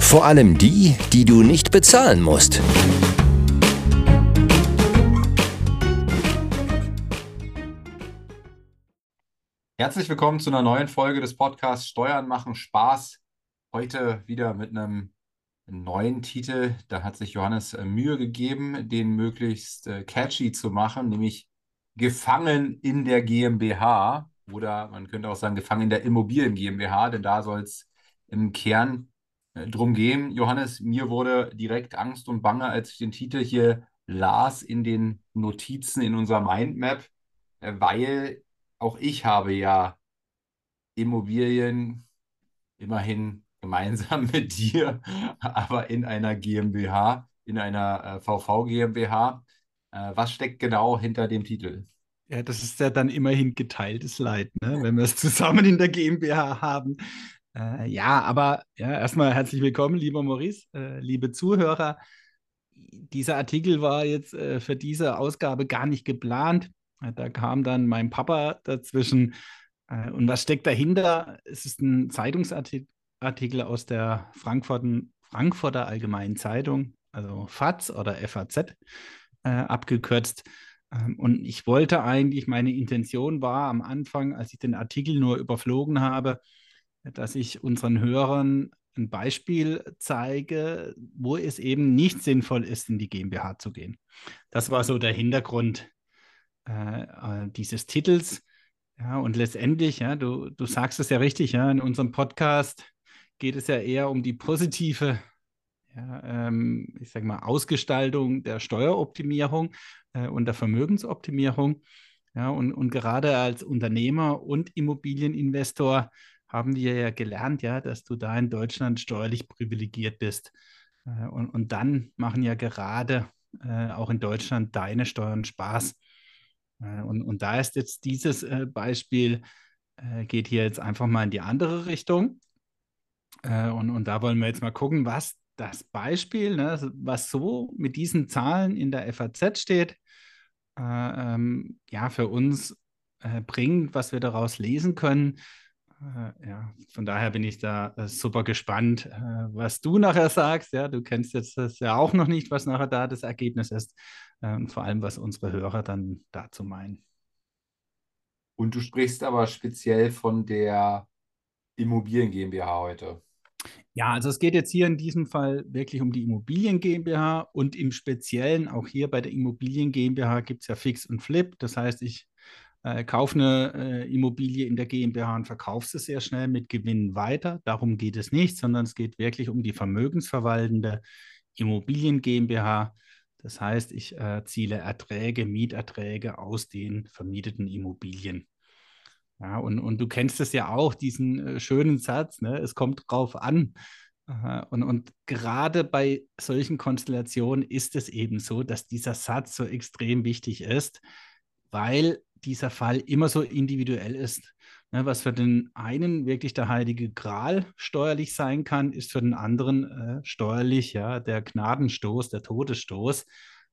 Vor allem die, die du nicht bezahlen musst. Herzlich willkommen zu einer neuen Folge des Podcasts Steuern machen Spaß. Heute wieder mit einem neuen Titel. Da hat sich Johannes äh, Mühe gegeben, den möglichst äh, catchy zu machen, nämlich Gefangen in der GmbH oder man könnte auch sagen Gefangen in der Immobilien GmbH, denn da soll es im Kern drum gehen. Johannes, mir wurde direkt Angst und Bange, als ich den Titel hier las in den Notizen in unserer Mindmap, weil auch ich habe ja Immobilien immerhin gemeinsam mit dir, aber in einer GmbH, in einer äh, VV GmbH. Äh, was steckt genau hinter dem Titel? Ja, das ist ja dann immerhin geteiltes Leid, ne? wenn wir es zusammen in der GmbH haben. Äh, ja, aber ja, erstmal herzlich willkommen, lieber Maurice, äh, liebe Zuhörer. Dieser Artikel war jetzt äh, für diese Ausgabe gar nicht geplant. Da kam dann mein Papa dazwischen. Äh, und was steckt dahinter? Es ist ein Zeitungsartikel aus der Frankfurter, Frankfurter Allgemeinen Zeitung, also FAZ oder FAZ äh, abgekürzt. Ähm, und ich wollte eigentlich, meine Intention war am Anfang, als ich den Artikel nur überflogen habe, dass ich unseren Hörern ein Beispiel zeige, wo es eben nicht sinnvoll ist, in die GmbH zu gehen. Das war so der Hintergrund äh, äh, dieses Titels. Ja, und letztendlich, ja, du, du sagst es ja richtig, ja, in unserem Podcast geht es ja eher um die positive, ja, ähm, ich sag mal, Ausgestaltung der Steueroptimierung äh, und der Vermögensoptimierung. Ja, und, und gerade als Unternehmer und Immobilieninvestor haben wir ja gelernt, ja, dass du da in Deutschland steuerlich privilegiert bist. Äh, und, und dann machen ja gerade äh, auch in Deutschland deine Steuern Spaß. Äh, und, und da ist jetzt dieses äh, Beispiel, äh, geht hier jetzt einfach mal in die andere Richtung. Und, und da wollen wir jetzt mal gucken, was das Beispiel, ne, was so mit diesen Zahlen in der FAZ steht, ähm, ja, für uns bringt, was wir daraus lesen können. Ja, von daher bin ich da super gespannt, was du nachher sagst. Ja, du kennst jetzt das ja auch noch nicht, was nachher da das Ergebnis ist äh, und vor allem, was unsere Hörer dann dazu meinen. Und du sprichst aber speziell von der Immobilien GmbH heute. Ja, also es geht jetzt hier in diesem Fall wirklich um die Immobilien GmbH und im Speziellen auch hier bei der Immobilien GmbH gibt es ja Fix und Flip. Das heißt, ich äh, kaufe eine äh, Immobilie in der GmbH und verkaufe sie sehr schnell mit Gewinn weiter. Darum geht es nicht, sondern es geht wirklich um die vermögensverwaltende Immobilien GmbH. Das heißt, ich erziele Erträge, Mieterträge aus den vermieteten Immobilien. Ja, und, und du kennst es ja auch, diesen äh, schönen Satz, ne? es kommt drauf an. Und, und gerade bei solchen Konstellationen ist es eben so, dass dieser Satz so extrem wichtig ist, weil dieser Fall immer so individuell ist. Ne, was für den einen wirklich der heilige Gral steuerlich sein kann, ist für den anderen äh, steuerlich ja der Gnadenstoß, der Todesstoß,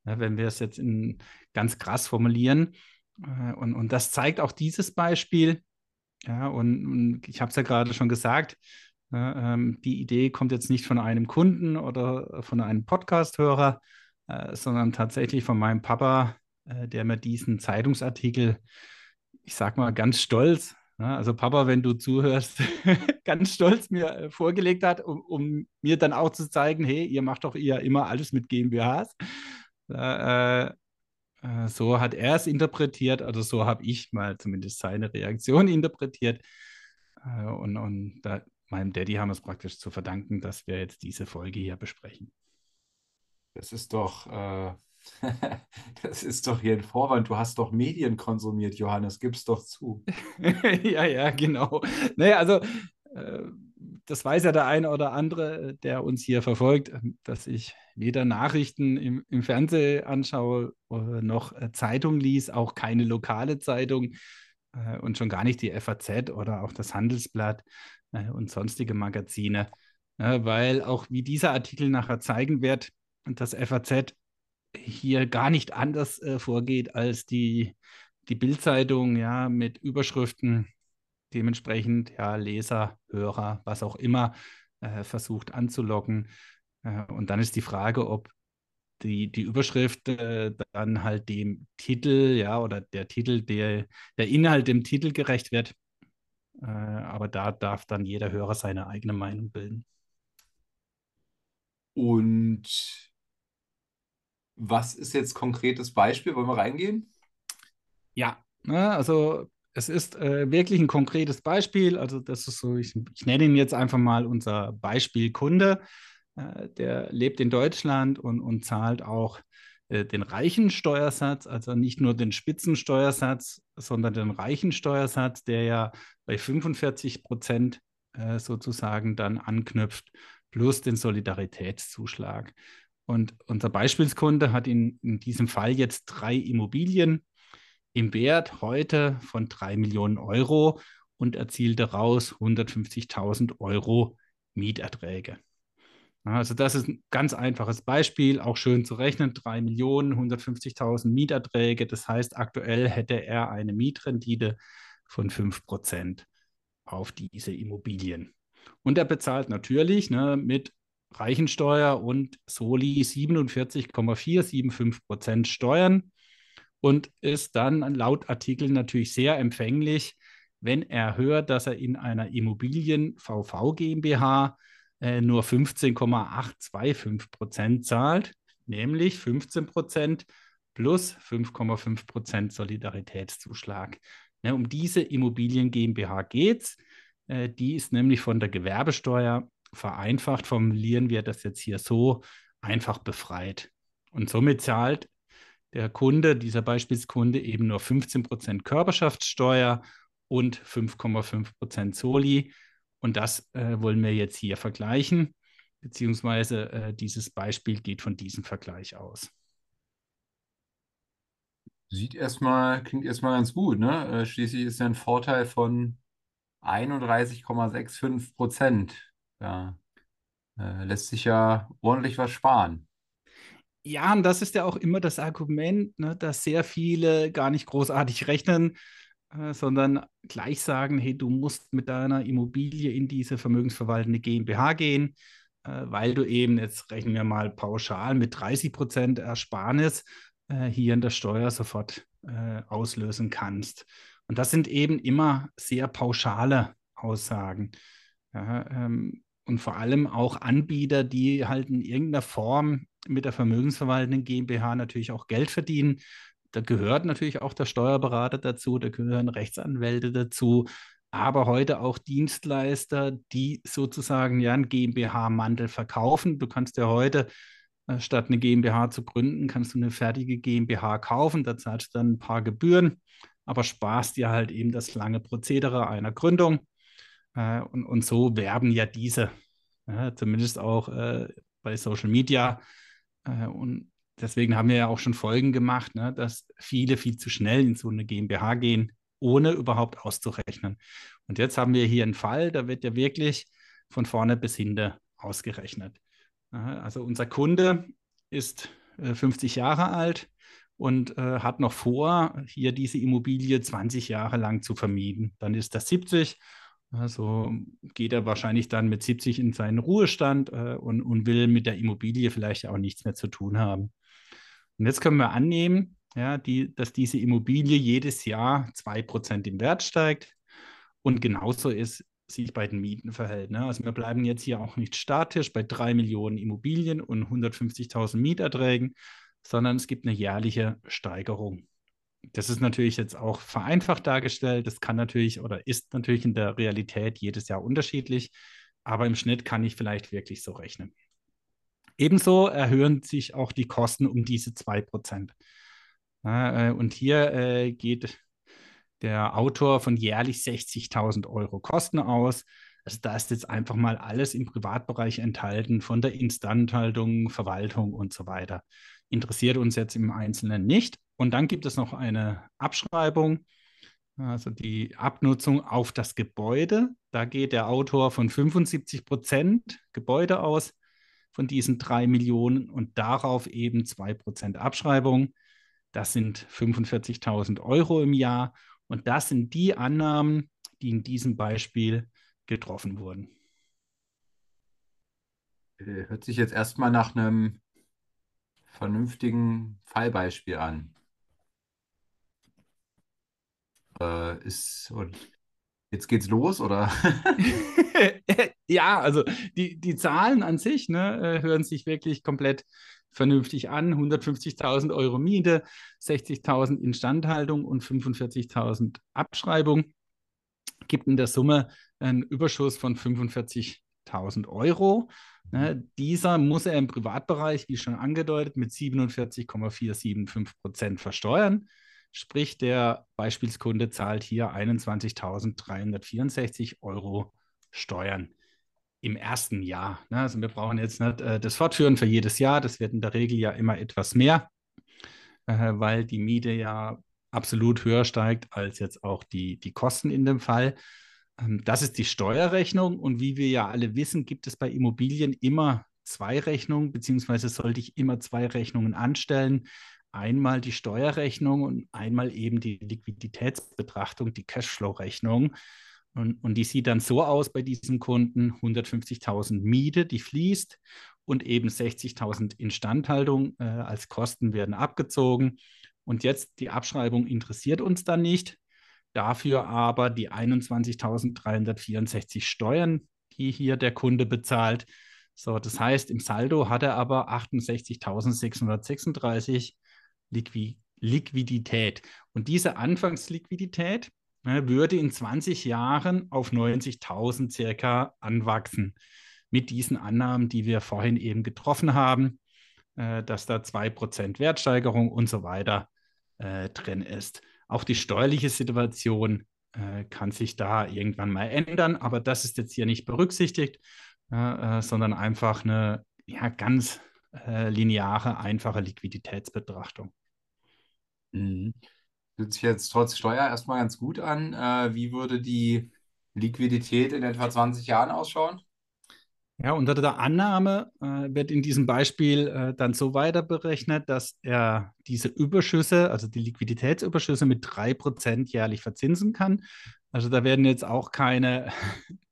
ja, wenn wir es jetzt in, ganz krass formulieren. Äh, und, und das zeigt auch dieses Beispiel. Ja, und, und ich habe es ja gerade schon gesagt, äh, die Idee kommt jetzt nicht von einem Kunden oder von einem Podcast-Hörer, äh, sondern tatsächlich von meinem Papa, äh, der mir diesen Zeitungsartikel, ich sag mal ganz stolz, ja, also Papa, wenn du zuhörst, ganz stolz mir äh, vorgelegt hat, um, um, mir dann auch zu zeigen, hey, ihr macht doch ja immer alles mit GmbHs. Äh, äh, so hat er es interpretiert, also so habe ich mal zumindest seine Reaktion interpretiert. Äh, und und da, meinem Daddy haben wir es praktisch zu verdanken, dass wir jetzt diese Folge hier besprechen. Das ist doch äh, Das ist doch hier ein Vorwand. Du hast doch Medien konsumiert, Johannes. Gib's doch zu. ja, ja, genau. Naja, also äh, das weiß ja der eine oder andere, der uns hier verfolgt, dass ich weder Nachrichten im, im Fernsehen anschaue noch Zeitung liest, auch keine lokale Zeitung und schon gar nicht die FAZ oder auch das Handelsblatt und sonstige Magazine, weil auch wie dieser Artikel nachher zeigen wird, das FAZ hier gar nicht anders vorgeht als die, die Bildzeitung, ja, mit Überschriften dementsprechend ja, Leser, Hörer, was auch immer äh, versucht anzulocken. Äh, und dann ist die Frage, ob die, die Überschrift äh, dann halt dem Titel, ja, oder der Titel, der, der Inhalt dem Titel gerecht wird. Äh, aber da darf dann jeder Hörer seine eigene Meinung bilden. Und was ist jetzt konkretes Beispiel? Wollen wir reingehen? Ja, ne, also es ist äh, wirklich ein konkretes Beispiel. Also, das ist so, ich, ich nenne ihn jetzt einfach mal unser Beispielkunde. Äh, der lebt in Deutschland und, und zahlt auch äh, den reichen Steuersatz, also nicht nur den Spitzensteuersatz, sondern den reichen Steuersatz, der ja bei 45 Prozent äh, sozusagen dann anknüpft, plus den Solidaritätszuschlag. Und unser Beispielskunde hat in, in diesem Fall jetzt drei Immobilien im Wert heute von 3 Millionen Euro und erzielt daraus 150.000 Euro Mieterträge. Also das ist ein ganz einfaches Beispiel, auch schön zu rechnen. 3 Millionen, 150.000 Mieterträge. Das heißt, aktuell hätte er eine Mietrendite von 5 Prozent auf diese Immobilien. Und er bezahlt natürlich ne, mit Reichensteuer und Soli 47,475 Prozent Steuern und ist dann laut Artikel natürlich sehr empfänglich, wenn er hört, dass er in einer Immobilien VV GmbH äh, nur 15,825 Prozent zahlt, nämlich 15 Prozent plus 5,5 Prozent Solidaritätszuschlag. Ne, um diese Immobilien GmbH geht es. Äh, die ist nämlich von der Gewerbesteuer vereinfacht, formulieren wir das jetzt hier so, einfach befreit. Und somit zahlt der Kunde, dieser Beispielskunde, eben nur 15% Körperschaftssteuer und 5,5% Soli. Und das äh, wollen wir jetzt hier vergleichen, beziehungsweise äh, dieses Beispiel geht von diesem Vergleich aus. Sieht erstmal, klingt erstmal ganz gut, ne? Äh, schließlich ist ja ein Vorteil von 31,65 Prozent. Ja, äh, lässt sich ja ordentlich was sparen. Ja, und das ist ja auch immer das Argument, ne, dass sehr viele gar nicht großartig rechnen, äh, sondern gleich sagen, hey, du musst mit deiner Immobilie in diese vermögensverwaltende GmbH gehen, äh, weil du eben, jetzt rechnen wir mal pauschal mit 30 Prozent Ersparnis äh, hier in der Steuer sofort äh, auslösen kannst. Und das sind eben immer sehr pauschale Aussagen. Ja, ähm, und vor allem auch Anbieter, die halt in irgendeiner Form mit der vermögensverwaltenden GmbH natürlich auch Geld verdienen. Da gehört natürlich auch der Steuerberater dazu, da gehören Rechtsanwälte dazu, aber heute auch Dienstleister, die sozusagen ja einen GmbH-Mantel verkaufen. Du kannst ja heute äh, statt eine GmbH zu gründen, kannst du eine fertige GmbH kaufen, da zahlst du dann ein paar Gebühren, aber sparst dir halt eben das lange Prozedere einer Gründung. Äh, und, und so werben ja diese, ja, zumindest auch äh, bei Social Media, äh, und deswegen haben wir ja auch schon Folgen gemacht, ne, dass viele viel zu schnell in so eine GmbH gehen, ohne überhaupt auszurechnen. Und jetzt haben wir hier einen Fall, da wird ja wirklich von vorne bis hinten ausgerechnet. Also unser Kunde ist 50 äh, Jahre alt und äh, hat noch vor, hier diese Immobilie 20 Jahre lang zu vermieten. Dann ist er 70 also geht er wahrscheinlich dann mit 70 in seinen Ruhestand äh, und, und will mit der Immobilie vielleicht auch nichts mehr zu tun haben. Und jetzt können wir annehmen, ja, die, dass diese Immobilie jedes Jahr 2% im Wert steigt. Und genauso ist sich bei den Mieten verhält. Ne? Also wir bleiben jetzt hier auch nicht statisch bei 3 Millionen Immobilien und 150.000 Mieterträgen, sondern es gibt eine jährliche Steigerung. Das ist natürlich jetzt auch vereinfacht dargestellt. Das kann natürlich oder ist natürlich in der Realität jedes Jahr unterschiedlich, aber im Schnitt kann ich vielleicht wirklich so rechnen. Ebenso erhöhen sich auch die Kosten um diese 2%. Äh, und hier äh, geht der Autor von jährlich 60.000 Euro Kosten aus. Also da ist jetzt einfach mal alles im Privatbereich enthalten, von der Instandhaltung, Verwaltung und so weiter. Interessiert uns jetzt im Einzelnen nicht. Und dann gibt es noch eine Abschreibung, also die Abnutzung auf das Gebäude. Da geht der Autor von 75 Prozent Gebäude aus von diesen drei Millionen und darauf eben zwei Prozent Abschreibung. Das sind 45.000 Euro im Jahr. Und das sind die Annahmen, die in diesem Beispiel getroffen wurden. Äh, hört sich jetzt erstmal nach einem vernünftigen Fallbeispiel an. Äh, ist, und jetzt geht's los, oder? ja, also die, die Zahlen an sich ne, äh, hören sich wirklich komplett vernünftig an. 150.000 Euro Miete, 60.000 Instandhaltung und 45.000 Abschreibung. Gibt in der Summe einen Überschuss von 45.000 Euro. Ne, dieser muss er im Privatbereich, wie schon angedeutet, mit 47,475 Prozent versteuern. Sprich, der Beispielskunde zahlt hier 21.364 Euro Steuern im ersten Jahr. Ne? Also wir brauchen jetzt nicht äh, das Fortführen für jedes Jahr. Das wird in der Regel ja immer etwas mehr, äh, weil die Miete ja absolut höher steigt als jetzt auch die, die Kosten in dem Fall. Ähm, das ist die Steuerrechnung und wie wir ja alle wissen, gibt es bei Immobilien immer zwei Rechnungen, beziehungsweise sollte ich immer zwei Rechnungen anstellen einmal die Steuerrechnung und einmal eben die Liquiditätsbetrachtung, die Cashflow-Rechnung. Und, und die sieht dann so aus bei diesem Kunden: 150.000 Miete, die fließt und eben 60.000 Instandhaltung äh, als Kosten werden abgezogen. Und jetzt die Abschreibung interessiert uns dann nicht. Dafür aber die 21.364 Steuern, die hier der Kunde bezahlt. So, das heißt, im Saldo hat er aber 68.636 Liqui Liquidität. Und diese Anfangsliquidität ne, würde in 20 Jahren auf 90.000 circa anwachsen. Mit diesen Annahmen, die wir vorhin eben getroffen haben, äh, dass da 2% Wertsteigerung und so weiter äh, drin ist. Auch die steuerliche Situation äh, kann sich da irgendwann mal ändern, aber das ist jetzt hier nicht berücksichtigt, äh, sondern einfach eine ja, ganz äh, lineare, einfache Liquiditätsbetrachtung. Mhm. Hört sich jetzt trotz Steuer erstmal ganz gut an. Äh, wie würde die Liquidität in etwa 20 Jahren ausschauen? Ja, unter der Annahme äh, wird in diesem Beispiel äh, dann so weiter berechnet, dass er diese Überschüsse, also die Liquiditätsüberschüsse mit 3% jährlich verzinsen kann. Also da werden jetzt auch keine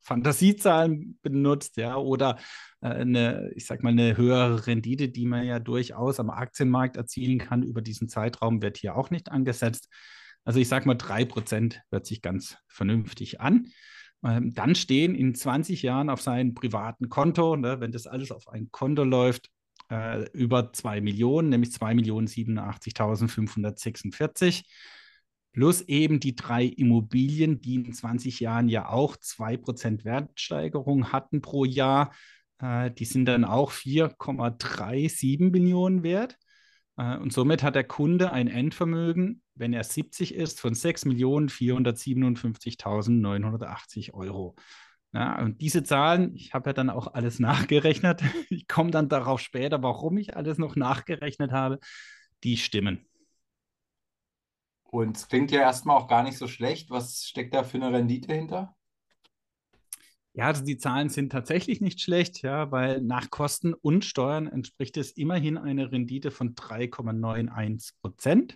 Fantasiezahlen benutzt, ja, oder äh, eine, ich sag mal, eine höhere Rendite, die man ja durchaus am Aktienmarkt erzielen kann über diesen Zeitraum, wird hier auch nicht angesetzt. Also ich sag mal, 3% hört sich ganz vernünftig an. Ähm, dann stehen in 20 Jahren auf seinem privaten Konto, ne, wenn das alles auf ein Konto läuft, äh, über 2 Millionen, nämlich 2.087.546 plus eben die drei Immobilien, die in 20 Jahren ja auch 2% Wertsteigerung hatten pro Jahr. Äh, die sind dann auch 4,37 Millionen wert. Äh, und somit hat der Kunde ein Endvermögen, wenn er 70 ist, von 6.457.980 Euro. Ja, und diese Zahlen, ich habe ja dann auch alles nachgerechnet. Ich komme dann darauf später, warum ich alles noch nachgerechnet habe. Die stimmen. Und es klingt ja erstmal auch gar nicht so schlecht. Was steckt da für eine Rendite hinter? Ja, also die Zahlen sind tatsächlich nicht schlecht, ja, weil nach Kosten und Steuern entspricht es immerhin eine Rendite von 3,91 Prozent.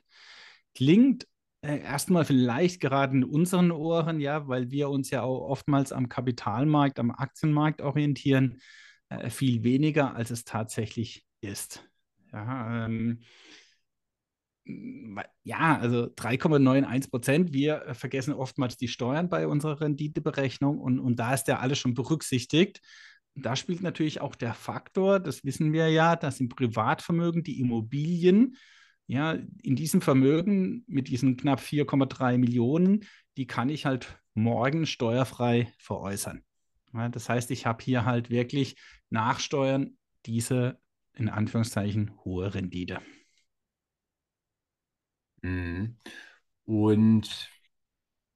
Klingt äh, erstmal vielleicht gerade in unseren Ohren, ja, weil wir uns ja auch oftmals am Kapitalmarkt, am Aktienmarkt orientieren, äh, viel weniger, als es tatsächlich ist. Ja, ähm, ja, also 3,91 Prozent. Wir äh, vergessen oftmals die Steuern bei unserer Renditeberechnung und, und da ist ja alles schon berücksichtigt. Da spielt natürlich auch der Faktor, das wissen wir ja, dass im Privatvermögen die Immobilien, ja, in diesem Vermögen mit diesen knapp 4,3 Millionen, die kann ich halt morgen steuerfrei veräußern. Ja, das heißt, ich habe hier halt wirklich Nachsteuern diese in Anführungszeichen hohe Rendite. Mhm. Und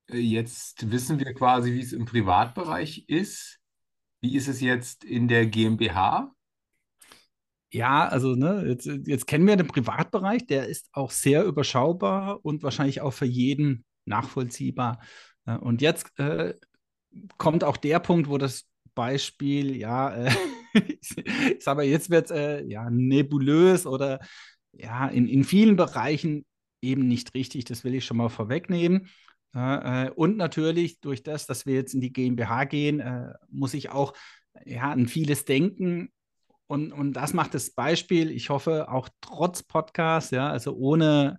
Äh, jetzt wissen wir quasi, wie es im Privatbereich ist. Wie ist es jetzt in der GmbH? Ja, also ne, jetzt, jetzt kennen wir den Privatbereich, der ist auch sehr überschaubar und wahrscheinlich auch für jeden nachvollziehbar. Äh, und jetzt äh, kommt auch der Punkt, wo das Beispiel, ja, äh, ich sage mal, jetzt wird es äh, ja, nebulös oder ja, in, in vielen Bereichen eben nicht richtig. Das will ich schon mal vorwegnehmen. Äh, und natürlich durch das, dass wir jetzt in die GmbH gehen, äh, muss ich auch ja, an vieles denken. Und, und das macht das Beispiel, ich hoffe, auch trotz Podcast, ja, also ohne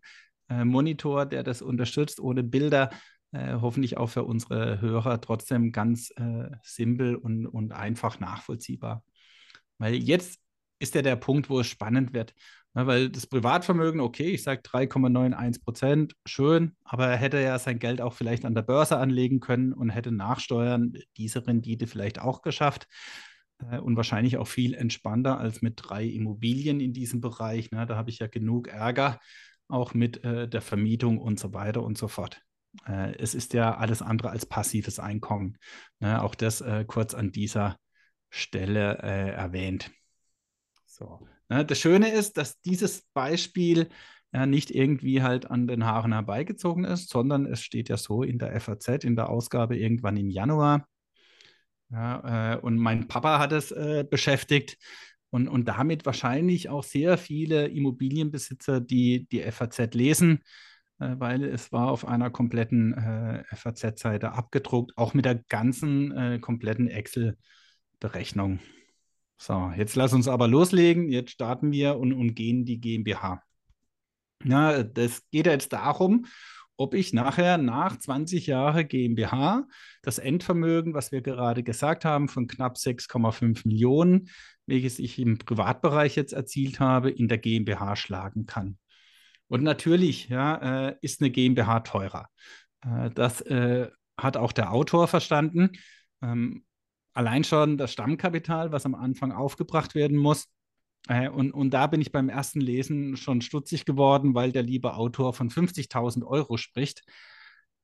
äh, Monitor, der das unterstützt, ohne Bilder, äh, hoffentlich auch für unsere Hörer trotzdem ganz äh, simpel und, und einfach nachvollziehbar. Weil jetzt ist ja der Punkt, wo es spannend wird. Ja, weil das Privatvermögen, okay, ich sage 3,91 Prozent, schön, aber er hätte ja sein Geld auch vielleicht an der Börse anlegen können und hätte nachsteuern diese Rendite vielleicht auch geschafft äh, und wahrscheinlich auch viel entspannter als mit drei Immobilien in diesem Bereich. Ne? Da habe ich ja genug Ärger, auch mit äh, der Vermietung und so weiter und so fort. Äh, es ist ja alles andere als passives Einkommen. Ne? Auch das äh, kurz an dieser Stelle äh, erwähnt. So. Ja, das Schöne ist, dass dieses Beispiel ja nicht irgendwie halt an den Haaren herbeigezogen ist, sondern es steht ja so in der FAZ, in der Ausgabe irgendwann im Januar. Ja, äh, und mein Papa hat es äh, beschäftigt und, und damit wahrscheinlich auch sehr viele Immobilienbesitzer, die die FAZ lesen, äh, weil es war auf einer kompletten FAZ-Seite abgedruckt, auch mit der ganzen kompletten Excel-Berechnung. So, jetzt lass uns aber loslegen. Jetzt starten wir und, und gehen die GmbH. Ja, das geht jetzt darum, ob ich nachher nach 20 Jahren GmbH das Endvermögen, was wir gerade gesagt haben, von knapp 6,5 Millionen, welches ich im Privatbereich jetzt erzielt habe, in der GmbH schlagen kann. Und natürlich ja, äh, ist eine GmbH teurer. Äh, das äh, hat auch der Autor verstanden. Ähm, allein schon das Stammkapital, was am Anfang aufgebracht werden muss. Äh, und, und da bin ich beim ersten Lesen schon stutzig geworden, weil der liebe Autor von 50.000 Euro spricht,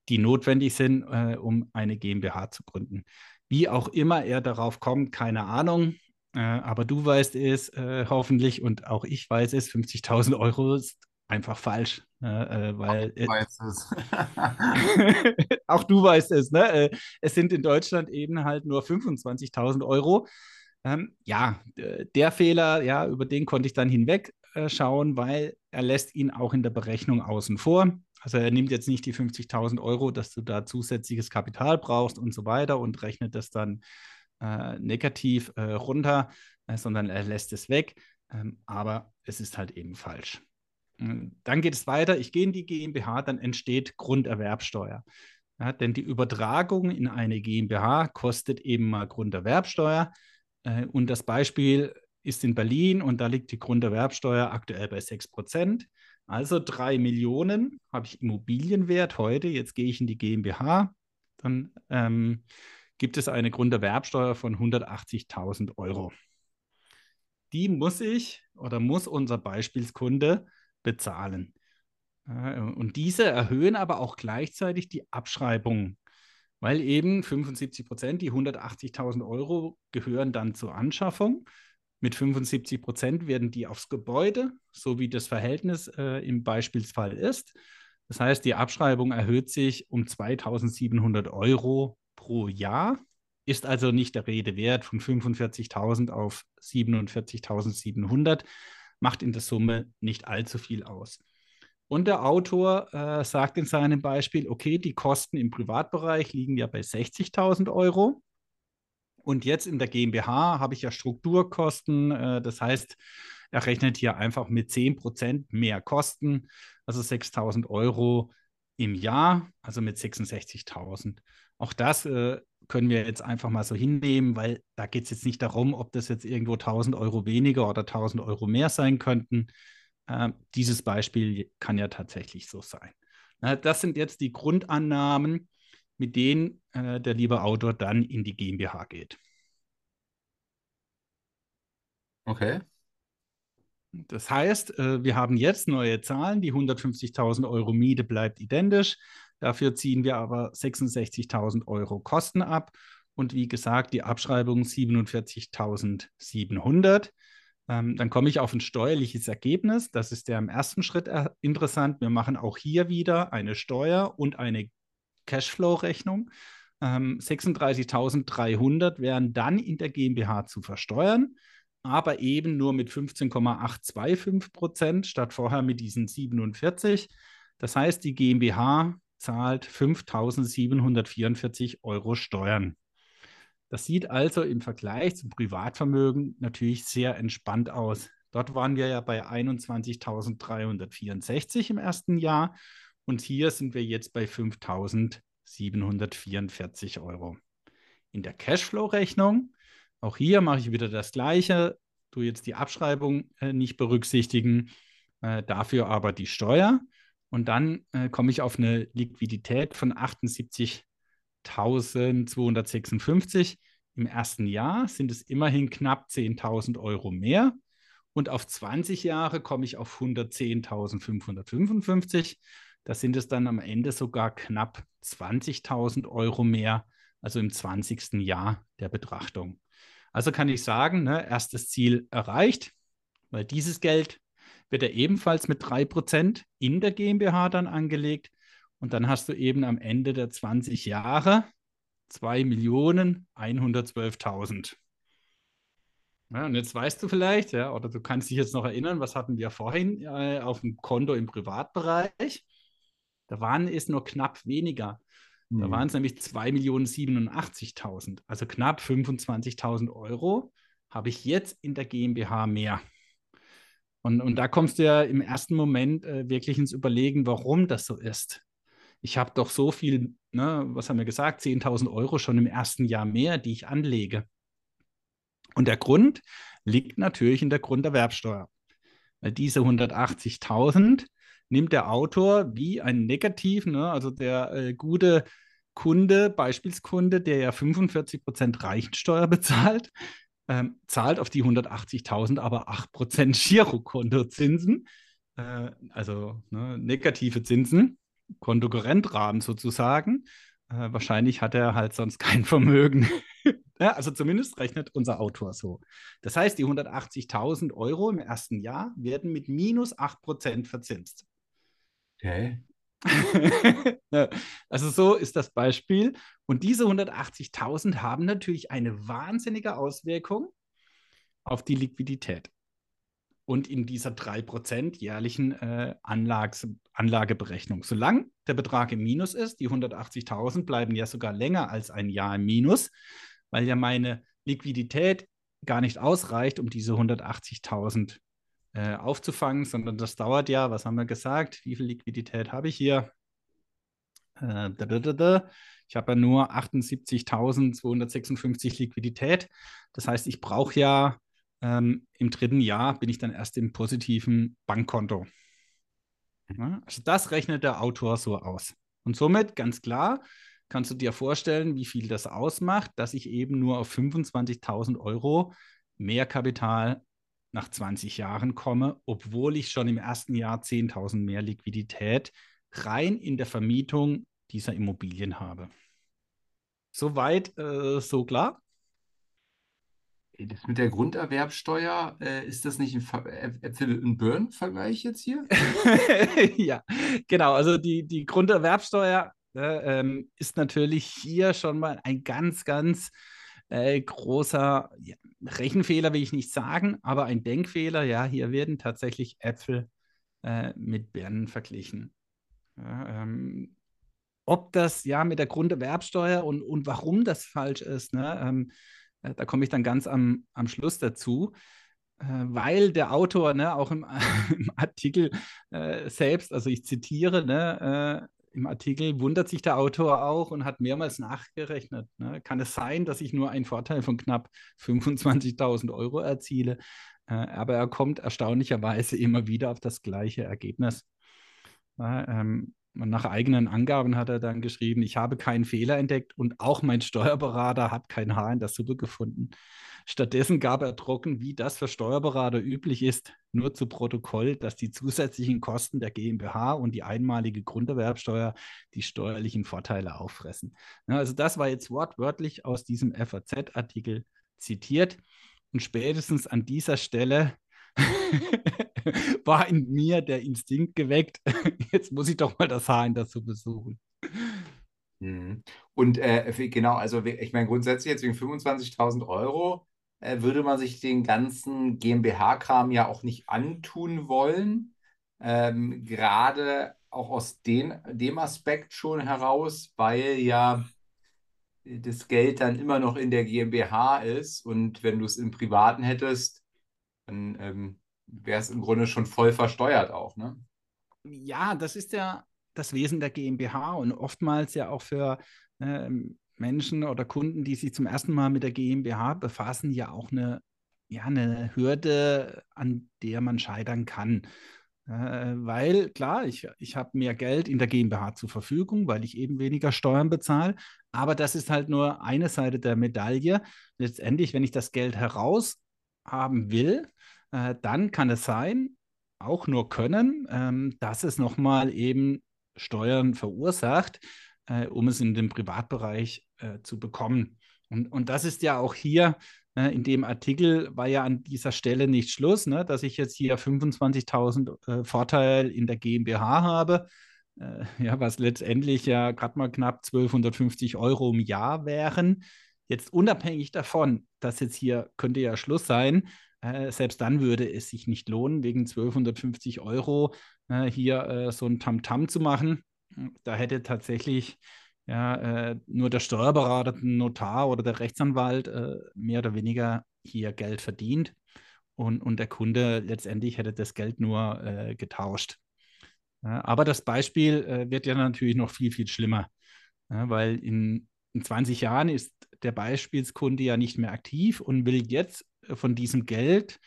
die notwendig sind, äh, um eine GmbH zu gründen. Wie auch immer er darauf kommt, keine Ahnung. Äh, aber du weißt es äh, hoffentlich und auch ich weiß es, 50.000 Euro ist einfach falsch. Ne? Äh, weil, es. auch du weißt es, ne? Äh, es sind in Deutschland eben halt nur 25.000 Euro. Ähm, ja, der Fehler, ja, über den konnte ich dann hinweg äh, schauen, weil er lässt ihn auch in der Berechnung außen vor. Also er nimmt jetzt nicht die 50.000 Euro, dass du da zusätzliches Kapital brauchst und so weiter und rechnet das dann äh, negativ äh, runter, äh, sondern er lässt es weg. Ähm, aber es ist halt eben falsch. Dann geht es weiter. Ich gehe in die GmbH, dann entsteht Grunderwerbsteuer. Ja, denn die Übertragung in eine GmbH kostet eben mal Grunderwerbsteuer. Äh, und das Beispiel ist in Berlin und da liegt die Grunderwerbsteuer aktuell bei 6 Prozent. Also 3 Millionen habe ich Immobilienwert heute. Jetzt gehe ich in die GmbH. Dann ähm, gibt es eine Grunderwerbsteuer von 180.000 Euro. Die muss ich oder muss unser Beispielskunde bezahlen. Und diese erhöhen aber auch gleichzeitig die Abschreibung, weil eben 75 Prozent, die 180.000 Euro gehören dann zur Anschaffung. Mit 75 Prozent werden die aufs Gebäude, so wie das Verhältnis äh, im Beispielsfall ist. Das heißt, die Abschreibung erhöht sich um 2.700 Euro pro Jahr, ist also nicht der Rede wert von 45.000 auf 47.700, macht in der Summe nicht allzu viel aus. Und der Autor äh, sagt in seinem Beispiel, okay, die Kosten im Privatbereich liegen ja bei 60.000 Euro. Und jetzt in der GmbH habe ich ja Strukturkosten. Äh, das heißt, er rechnet hier einfach mit 10% mehr Kosten, also 6.000 Euro im Jahr, also mit 66.000. Auch das äh, können wir jetzt einfach mal so hinnehmen, weil da geht es jetzt nicht darum, ob das jetzt irgendwo 1000 Euro weniger oder 1000 Euro mehr sein könnten. Äh, dieses Beispiel kann ja tatsächlich so sein. Na, das sind jetzt die Grundannahmen, mit denen äh, der liebe Autor dann in die GmbH geht. Okay. Das heißt, äh, wir haben jetzt neue Zahlen. Die 150.000 Euro Miete bleibt identisch. Dafür ziehen wir aber 66.000 Euro Kosten ab. Und wie gesagt, die Abschreibung 47.700. Ähm, dann komme ich auf ein steuerliches Ergebnis. Das ist ja im ersten Schritt interessant. Wir machen auch hier wieder eine Steuer und eine Cashflow-Rechnung. Ähm, 36.300 wären dann in der GmbH zu versteuern, aber eben nur mit 15,825 Prozent statt vorher mit diesen 47. Das heißt, die GmbH zahlt 5.744 Euro Steuern. Das sieht also im Vergleich zum Privatvermögen natürlich sehr entspannt aus. Dort waren wir ja bei 21.364 im ersten Jahr und hier sind wir jetzt bei 5.744 Euro. In der Cashflow-Rechnung, auch hier mache ich wieder das Gleiche, du jetzt die Abschreibung äh, nicht berücksichtigen, äh, dafür aber die Steuer. Und dann äh, komme ich auf eine Liquidität von 78 1256. Im ersten Jahr sind es immerhin knapp 10.000 Euro mehr. Und auf 20 Jahre komme ich auf 110.555. Da sind es dann am Ende sogar knapp 20.000 Euro mehr, also im 20. Jahr der Betrachtung. Also kann ich sagen, ne, erstes Ziel erreicht, weil dieses Geld wird ja ebenfalls mit 3% in der GmbH dann angelegt. Und dann hast du eben am Ende der 20 Jahre 2.112.000. Ja, und jetzt weißt du vielleicht, ja, oder du kannst dich jetzt noch erinnern, was hatten wir vorhin äh, auf dem Konto im Privatbereich? Da waren es nur knapp weniger. Da mhm. waren es nämlich 2.087.000, also knapp 25.000 Euro habe ich jetzt in der GmbH mehr. Und, und da kommst du ja im ersten Moment äh, wirklich ins Überlegen, warum das so ist ich habe doch so viel, ne, was haben wir gesagt, 10.000 Euro schon im ersten Jahr mehr, die ich anlege. Und der Grund liegt natürlich in der Grunderwerbsteuer. Weil diese 180.000 nimmt der Autor wie ein Negativ, ne, also der äh, gute Kunde, Beispielskunde, der ja 45 Prozent Reichensteuer bezahlt, ähm, zahlt auf die 180.000 aber 8 Prozent Girokontozinsen, äh, also ne, negative Zinsen. Kontokorrentrahmen sozusagen. Äh, wahrscheinlich hat er halt sonst kein Vermögen. ja, also zumindest rechnet unser Autor so. Das heißt, die 180.000 Euro im ersten Jahr werden mit minus 8% verzinst. Okay. also so ist das Beispiel. Und diese 180.000 haben natürlich eine wahnsinnige Auswirkung auf die Liquidität und in dieser 3% jährlichen äh, Anlags Anlageberechnung. Solange der Betrag im Minus ist, die 180.000 bleiben ja sogar länger als ein Jahr im Minus, weil ja meine Liquidität gar nicht ausreicht, um diese 180.000 äh, aufzufangen, sondern das dauert ja, was haben wir gesagt? Wie viel Liquidität habe ich hier? Äh, ich habe ja nur 78.256 Liquidität. Das heißt, ich brauche ja ähm, Im dritten Jahr bin ich dann erst im positiven Bankkonto. Ja, also das rechnet der Autor so aus. Und somit ganz klar kannst du dir vorstellen, wie viel das ausmacht, dass ich eben nur auf 25.000 Euro mehr Kapital nach 20 Jahren komme, obwohl ich schon im ersten Jahr 10.000 mehr Liquidität rein in der Vermietung dieser Immobilien habe. Soweit, äh, so klar. Das mit der Grunderwerbsteuer, äh, ist das nicht ein Äpfel und Birnen-Vergleich jetzt hier? ja, genau. Also die, die Grunderwerbsteuer äh, ähm, ist natürlich hier schon mal ein ganz, ganz äh, großer ja, Rechenfehler, will ich nicht sagen, aber ein Denkfehler. Ja, hier werden tatsächlich Äpfel äh, mit Birnen verglichen. Ja, ähm, ob das ja mit der Grunderwerbsteuer und, und warum das falsch ist, ne? Ähm, äh, da komme ich dann ganz am, am Schluss dazu, äh, weil der Autor ne, auch im, im Artikel äh, selbst, also ich zitiere, ne, äh, im Artikel wundert sich der Autor auch und hat mehrmals nachgerechnet. Ne? Kann es sein, dass ich nur einen Vorteil von knapp 25.000 Euro erziele? Äh, aber er kommt erstaunlicherweise immer wieder auf das gleiche Ergebnis. Ja, ähm, und nach eigenen Angaben hat er dann geschrieben, ich habe keinen Fehler entdeckt und auch mein Steuerberater hat kein Haar in der Suppe gefunden. Stattdessen gab er trocken, wie das für Steuerberater üblich ist, nur zu Protokoll, dass die zusätzlichen Kosten der GmbH und die einmalige Grunderwerbsteuer die steuerlichen Vorteile auffressen. also das war jetzt wortwörtlich aus diesem FAZ-Artikel zitiert. Und spätestens an dieser Stelle war in mir der Instinkt geweckt, jetzt muss ich doch mal das Haar in dazu besuchen. Mhm. Und äh, genau, also ich meine grundsätzlich jetzt wegen 25.000 Euro würde man sich den ganzen GmbH-Kram ja auch nicht antun wollen. Ähm, gerade auch aus den, dem Aspekt schon heraus, weil ja das Geld dann immer noch in der GmbH ist und wenn du es im Privaten hättest, dann ähm, wäre es im Grunde schon voll versteuert auch, ne? Ja, das ist ja das Wesen der GmbH und oftmals ja auch für äh, Menschen oder Kunden, die sich zum ersten Mal mit der GmbH befassen, ja auch eine, ja, eine Hürde, an der man scheitern kann. Äh, weil klar, ich, ich habe mehr Geld in der GmbH zur Verfügung, weil ich eben weniger Steuern bezahle. Aber das ist halt nur eine Seite der Medaille. Letztendlich, wenn ich das Geld heraushaben will, äh, dann kann es sein, auch nur können, ähm, dass es nochmal eben Steuern verursacht, äh, um es in den Privatbereich äh, zu bekommen. Und, und das ist ja auch hier äh, in dem Artikel, war ja an dieser Stelle nicht Schluss, ne, dass ich jetzt hier 25.000 äh, Vorteil in der GmbH habe, äh, ja, was letztendlich ja gerade mal knapp 1250 Euro im Jahr wären. Jetzt unabhängig davon, dass jetzt hier könnte ja Schluss sein, äh, selbst dann würde es sich nicht lohnen, wegen 1250 Euro äh, hier äh, so ein Tamtam -Tam zu machen. Da hätte tatsächlich ja, äh, nur der Steuerberater, der Notar oder der Rechtsanwalt äh, mehr oder weniger hier Geld verdient und, und der Kunde letztendlich hätte das Geld nur äh, getauscht. Ja, aber das Beispiel wird ja natürlich noch viel, viel schlimmer, ja, weil in, in 20 Jahren ist der Beispielskunde ja nicht mehr aktiv und will jetzt von diesem Geld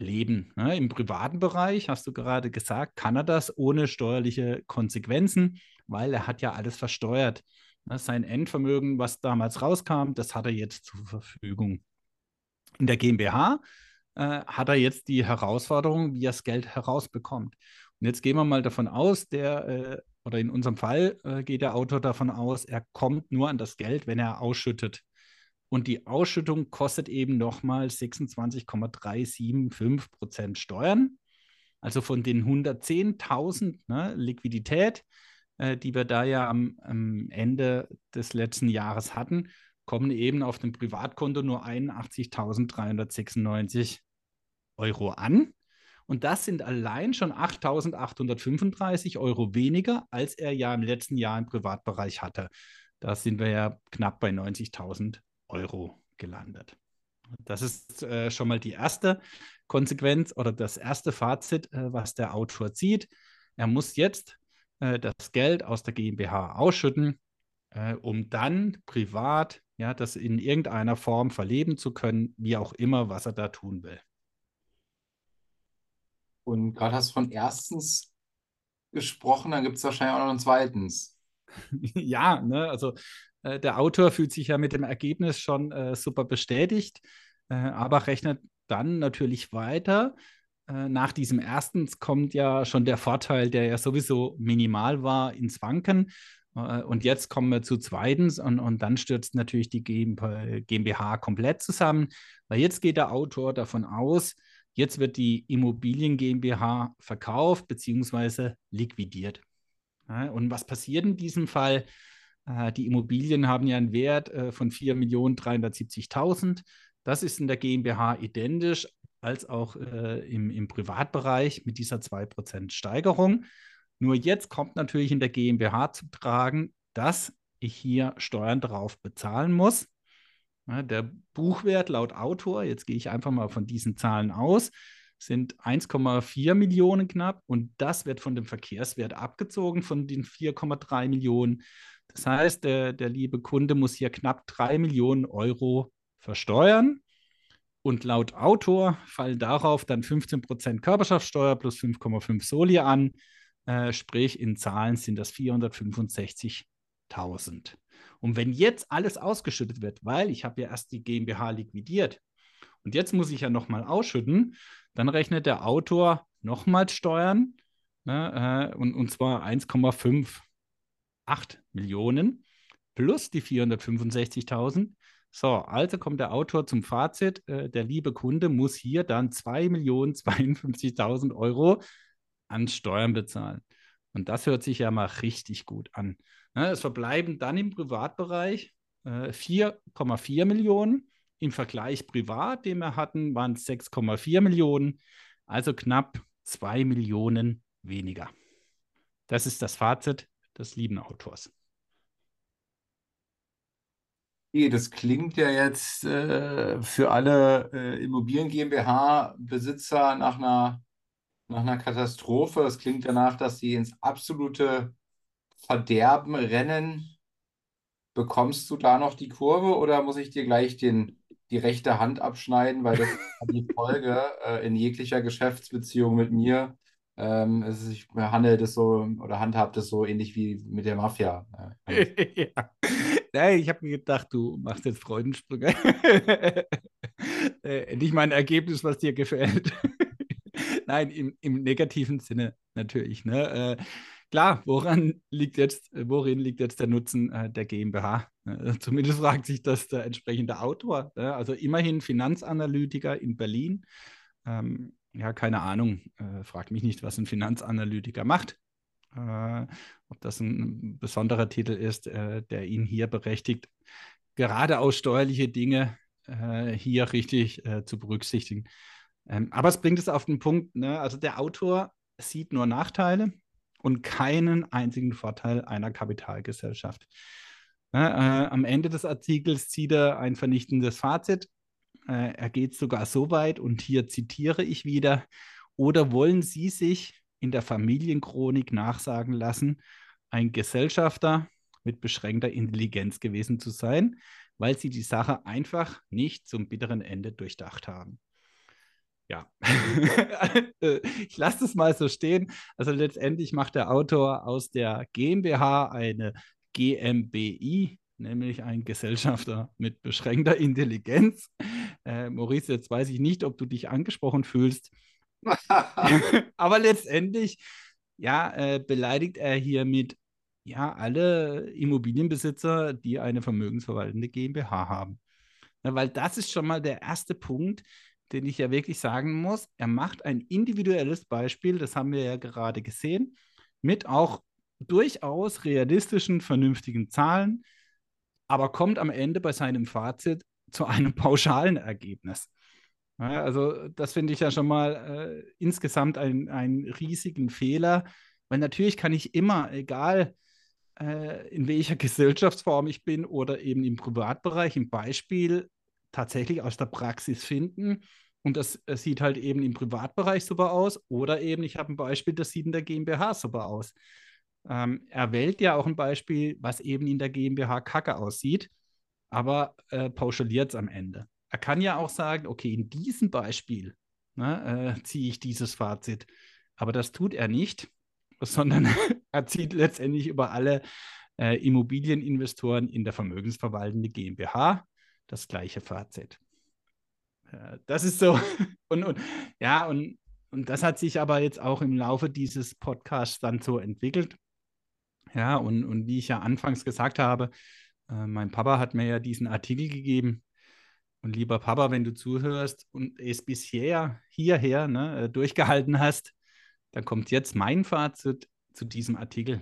leben. Ne? Im privaten Bereich, hast du gerade gesagt, kann er das ohne steuerliche Konsequenzen, weil er hat ja alles versteuert. Ne? Sein Endvermögen, was damals rauskam, das hat er jetzt zur Verfügung. In der GmbH äh, hat er jetzt die Herausforderung, wie er das Geld herausbekommt. Und jetzt gehen wir mal davon aus, der, äh, oder in unserem Fall äh, geht der Autor davon aus, er kommt nur an das Geld, wenn er ausschüttet. Und die Ausschüttung kostet eben nochmal 26,375 Prozent Steuern. Also von den 110.000 ne, Liquidität, äh, die wir da ja am, am, Ende des letzten Jahres hatten, kommen eben auf dem Privatkonto nur 81.396 Euro an. Und das sind allein schon 8.835 Euro weniger, als er ja im letzten Jahr im Privatbereich hatte. Da sind wir ja knapp bei 90.000 Euro gelandet. Das ist äh, schon mal die erste Konsequenz oder das erste Fazit, äh, was der Autor zieht. Er muss jetzt äh, das Geld aus der GmbH ausschütten, äh, um dann privat ja, das in irgendeiner Form verleben zu können, wie auch immer, was er da tun will. Und gerade hast du von erstens gesprochen, dann gibt es wahrscheinlich auch noch ein zweitens. ja, ne, also äh, der Autor fühlt sich ja mit dem Ergebnis schon äh, super bestätigt, äh, aber rechnet dann natürlich weiter. Äh, nach diesem erstens kommt ja schon der Vorteil, der ja sowieso minimal war, ins Wanken. Äh, und jetzt kommen wir zu zweitens und, und dann stürzt natürlich die GmbH komplett zusammen, weil jetzt geht der Autor davon aus, jetzt wird die Immobilien GmbH verkauft bzw. liquidiert. und was passiert in diesem Fall? Äh, die Immobilien haben ja einen Wert äh, von 4.370.000. Das ist in der GmbH identisch als auch äh, im, im Privatbereich mit dieser 2% Steigerung. Nur jetzt kommt natürlich in der GmbH zu tragen, dass ich hier Steuern drauf bezahlen muss. Der Buchwert laut Autor, jetzt gehe ich einfach mal von diesen Zahlen aus, sind 1,4 Millionen knapp und das wird von dem Verkehrswert abgezogen von den 4,3 Millionen. Das heißt, der, der liebe Kunde muss hier knapp 3 Millionen Euro versteuern. Und laut Autor fallen darauf dann 15% Körperschaftssteuer plus 5,5 Soli an. Äh, sprich, in Zahlen sind das 465.000. Und wenn jetzt alles ausgeschüttet wird, weil ich habe ja erst die GmbH liquidiert, Und jetzt muss ich ja nochmal ausschütten. Dann rechnet der Autor nochmals Steuern, ne, äh, und, und zwar 1,58 Millionen plus die 465.000. So, also kommt der Autor zum Fazit, äh, der liebe Kunde muss hier dann 2.052.000 Euro an Steuern bezahlen. Und das hört sich ja mal richtig gut an. Ne, es verbleiben dann im Privatbereich äh, 4,4 Millionen. Im Vergleich privat, den wir hatten, waren es 6,4 Millionen, also knapp 2 Millionen weniger. Das ist das Fazit des lieben Autors. Das klingt ja jetzt äh, für alle äh, Immobilien GmbH-Besitzer nach einer, nach einer Katastrophe. Es klingt danach, dass sie ins absolute Verderben rennen. Bekommst du da noch die Kurve oder muss ich dir gleich den, die rechte Hand abschneiden, weil das ist die Folge äh, in jeglicher Geschäftsbeziehung mit mir. Ähm, es ist, ich handle das so oder handhabe das so ähnlich wie mit der Mafia. ja. Nein, ich habe mir gedacht, du machst jetzt Freudensprünge. äh, nicht mal ein Ergebnis, was dir gefällt. Nein, im, im, negativen Sinne natürlich. Ne? Äh, klar, woran liegt jetzt, worin liegt jetzt der Nutzen äh, der GmbH? Äh, zumindest fragt sich das der entsprechende Autor. Ne? Also immerhin Finanzanalytiker in Berlin. Ähm, ja, keine Ahnung. Äh, fragt mich nicht, was ein Finanzanalytiker macht. Äh, ob das ein besonderer Titel ist, äh, der ihn hier berechtigt, geradeaus steuerliche Dinge äh, hier richtig äh, zu berücksichtigen. Ähm, aber es bringt es auf den Punkt, ne? also der Autor sieht nur Nachteile und keinen einzigen Vorteil einer Kapitalgesellschaft. Ne? am Ende des Artikels zieht er ein vernichtendes Fazit. Er geht sogar so weit, und hier zitiere ich wieder, oder wollen Sie sich in der Familienchronik nachsagen lassen, ein Gesellschafter mit beschränkter Intelligenz gewesen zu sein, weil sie die Sache einfach nicht zum bitteren Ende durchdacht haben. Ja, ich lasse es mal so stehen. Also letztendlich macht der Autor aus der GmbH eine GmbI, nämlich ein Gesellschafter mit beschränkter Intelligenz. Äh, Maurice, jetzt weiß ich nicht, ob du dich angesprochen fühlst. Aber letztendlich, ja, äh, beleidigt er hiermit ja alle Immobilienbesitzer, die eine vermögensverwaltende GmbH haben. Ja, weil das ist schon mal der erste Punkt, den ich ja wirklich sagen muss. Er macht ein individuelles Beispiel, das haben wir ja gerade gesehen, mit auch durchaus realistischen, vernünftigen Zahlen, aber kommt am Ende bei seinem Fazit zu einem pauschalen Ergebnis. Ja, also das finde ich ja schon mal äh, insgesamt einen riesigen Fehler, weil natürlich kann ich immer, egal äh, in welcher Gesellschaftsform ich bin oder eben im Privatbereich, im Beispiel tatsächlich aus der Praxis finden. Und das, das sieht halt eben im Privatbereich super aus oder eben, ich habe ein Beispiel, das sieht in der GmbH super aus. Ähm, er wählt ja auch ein Beispiel, was eben in der GmbH kacke aussieht, aber äh, pauschaliert es am Ende. Er kann ja auch sagen, okay, in diesem Beispiel ne, äh, ziehe ich dieses Fazit. Aber das tut er nicht, sondern er zieht letztendlich über alle äh, Immobilieninvestoren in der vermögensverwaltende GmbH das gleiche Fazit. Äh, das ist so. und, und ja, und, und das hat sich aber jetzt auch im Laufe dieses Podcasts dann so entwickelt. Ja, und, und wie ich ja anfangs gesagt habe, äh, mein Papa hat mir ja diesen Artikel gegeben, und lieber Papa, wenn du zuhörst und es bisher hierher ne, äh, durchgehalten hast, dann kommt jetzt mein Fazit zu diesem Artikel.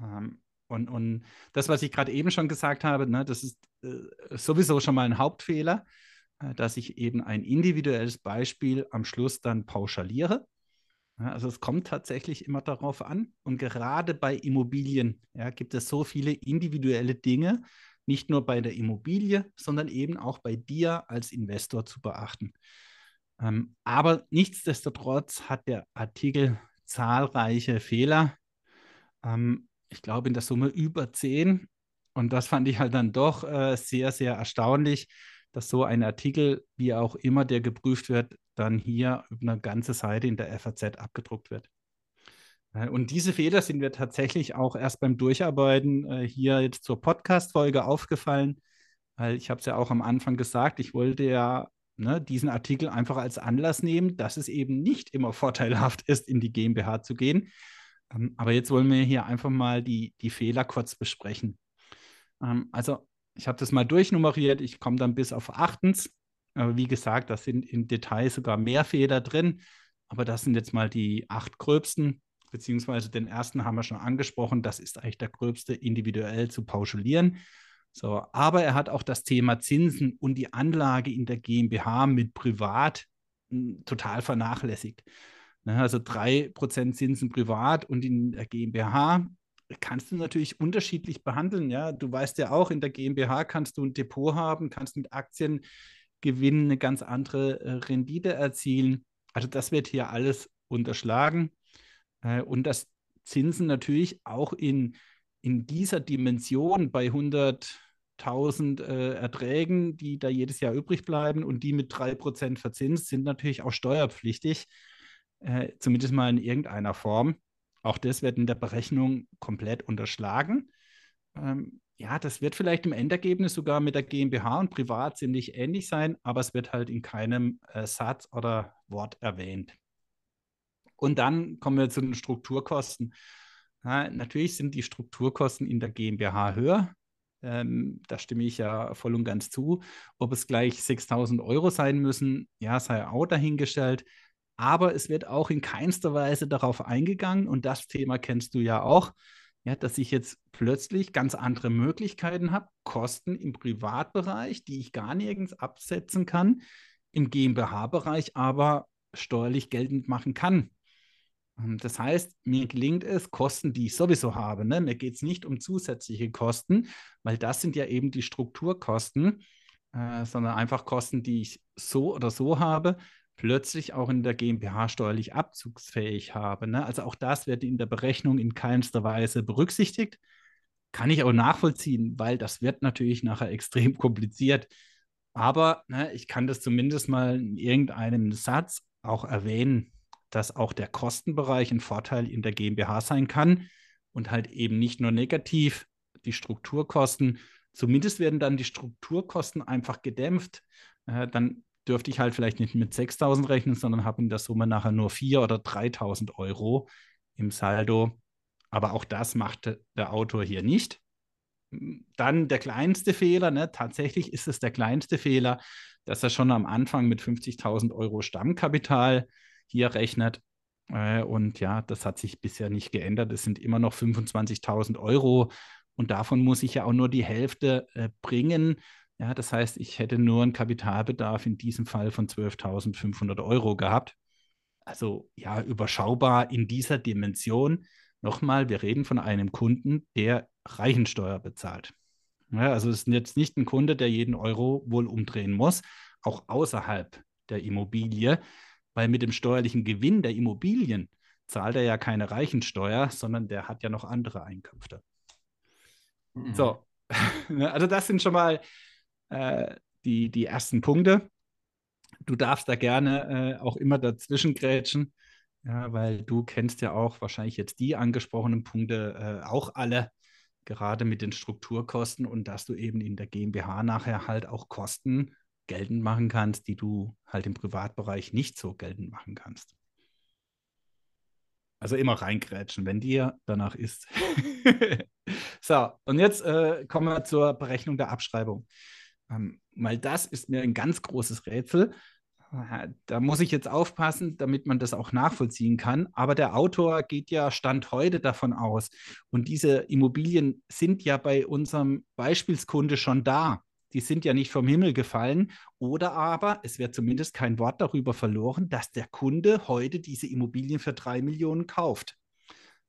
Ähm, und, und das, was ich gerade eben schon gesagt habe, ne, das ist äh, sowieso schon mal ein Hauptfehler, äh, dass ich eben ein individuelles Beispiel am Schluss dann pauschaliere. Also es kommt tatsächlich immer darauf an. Und gerade bei Immobilien ja, gibt es so viele individuelle Dinge, nicht nur bei der Immobilie, sondern eben auch bei dir als Investor zu beachten. Ähm, aber nichtsdestotrotz hat der Artikel zahlreiche Fehler. Ähm, ich glaube in der Summe über zehn. Und das fand ich halt dann doch äh, sehr, sehr erstaunlich, dass so ein Artikel, wie auch immer der geprüft wird, dann hier eine ganze Seite in der FAZ abgedruckt wird. Äh, und diese Fehler sind mir tatsächlich auch erst beim Durcharbeiten äh, hier jetzt zur Podcast-Folge aufgefallen, weil ich habe es ja auch am Anfang gesagt, ich wollte ja ne, diesen Artikel einfach als Anlass nehmen, dass es eben nicht immer vorteilhaft ist, in die GmbH zu gehen. Ähm, aber jetzt wollen wir hier einfach mal die, die Fehler kurz besprechen. Ähm, also ich habe das mal durchnummeriert, ich komme dann bis auf achtens. Aber wie gesagt, da sind im Detail sogar mehr Fehler drin. Aber das sind jetzt mal die acht gröbsten, beziehungsweise den ersten haben wir schon angesprochen. Das ist eigentlich der gröbste, individuell zu pauschalieren. So, aber er hat auch das Thema Zinsen und die Anlage in der GmbH mit Privat hm, total vernachlässigt. Ne, also 3% Zinsen privat und in der GmbH kannst du natürlich unterschiedlich behandeln. Ja, du weißt ja auch, in der GmbH kannst du ein Depot haben, kannst mit Aktien gewinnen, eine ganz andere äh, Rendite erzielen. Also das wird hier alles unterschlagen. Äh, und dass Zinsen natürlich auch in, in dieser Dimension bei 100.000 äh, Erträgen, die da jedes Jahr übrig bleiben und die mit 3% verzinst, sind natürlich auch steuerpflichtig, äh, zumindest mal in irgendeiner Form. Auch das wird in der Berechnung komplett unterschlagen. Ähm, ja, das wird vielleicht im Endergebnis sogar mit der GmbH und Privat ziemlich ähnlich sein, aber es wird halt in keinem äh, Satz oder Wort erwähnt. Und dann kommen wir zu den Strukturkosten. Ja, natürlich sind die Strukturkosten in der GmbH höher. Ähm, da stimme ich ja voll und ganz zu. Ob es gleich 6000 Euro sein müssen, ja, sei auch dahingestellt. Aber es wird auch in keinster Weise darauf eingegangen, und das Thema kennst du ja auch, ja, dass ich jetzt plötzlich ganz andere Möglichkeiten habe, Kosten im Privatbereich, die ich gar nirgends absetzen kann, im GmbH-Bereich aber steuerlich geltend machen kann. Ähm, das heißt, mir gelingt es, Kosten, die ich sowieso habe, ne? mir geht es nicht um zusätzliche Kosten, weil das sind ja eben die Strukturkosten, äh, sondern einfach Kosten, die ich so oder so habe, plötzlich auch in der GmbH steuerlich abzugsfähig habe. Ne? Also auch das wird in der Berechnung in keinster Weise berücksichtigt. Kann ich auch nachvollziehen, weil das wird natürlich nachher extrem kompliziert. Aber ne, ich kann das zumindest mal in irgendeinem Satz auch erwähnen, dass auch der Kostenbereich ein Vorteil in der GmbH sein kann und halt eben nicht nur negativ die Strukturkosten. Zumindest werden dann die Strukturkosten einfach gedämpft. Äh, dann dürfte ich halt vielleicht nicht mit 6.000 rechnen, sondern habe in der Summe nachher nur 4.000 oder 3.000 Euro im Saldo. Aber auch das macht der Autor hier nicht. Dann der kleinste Fehler, ne? tatsächlich ist es der kleinste Fehler, dass er schon am Anfang mit 50.000 Euro Stammkapital hier rechnet. Äh, und ja, das hat sich bisher nicht geändert. Es sind immer noch 25.000 Euro. Und davon muss ich ja auch nur die Hälfte äh, bringen. Ja, das heißt, ich hätte nur einen Kapitalbedarf in diesem Fall von 12.500 Euro gehabt. Also ja, überschaubar in dieser Dimension. Nochmal, wir reden von einem Kunden, der Reichensteuer bezahlt. Ja, also es ist jetzt nicht ein Kunde, der jeden Euro wohl umdrehen muss, auch außerhalb der Immobilie, weil mit dem steuerlichen Gewinn der Immobilien zahlt er ja keine Reichensteuer, sondern der hat ja noch andere Einkünfte. Mhm. So, also das sind schon mal äh, die, die ersten Punkte. Du darfst da gerne äh, auch immer dazwischen grätschen, ja, weil du kennst ja auch wahrscheinlich jetzt die angesprochenen Punkte äh, auch alle, gerade mit den Strukturkosten und dass du eben in der GmbH nachher halt auch Kosten geltend machen kannst, die du halt im Privatbereich nicht so geltend machen kannst. Also immer reingrätschen, wenn dir danach ist. so, und jetzt äh, kommen wir zur Berechnung der Abschreibung. Ähm, weil das ist mir ein ganz großes Rätsel. Da muss ich jetzt aufpassen, damit man das auch nachvollziehen kann. Aber der Autor geht ja Stand heute davon aus. Und diese Immobilien sind ja bei unserem Beispielskunde schon da. Die sind ja nicht vom Himmel gefallen. Oder aber es wird zumindest kein Wort darüber verloren, dass der Kunde heute diese Immobilien für drei Millionen kauft.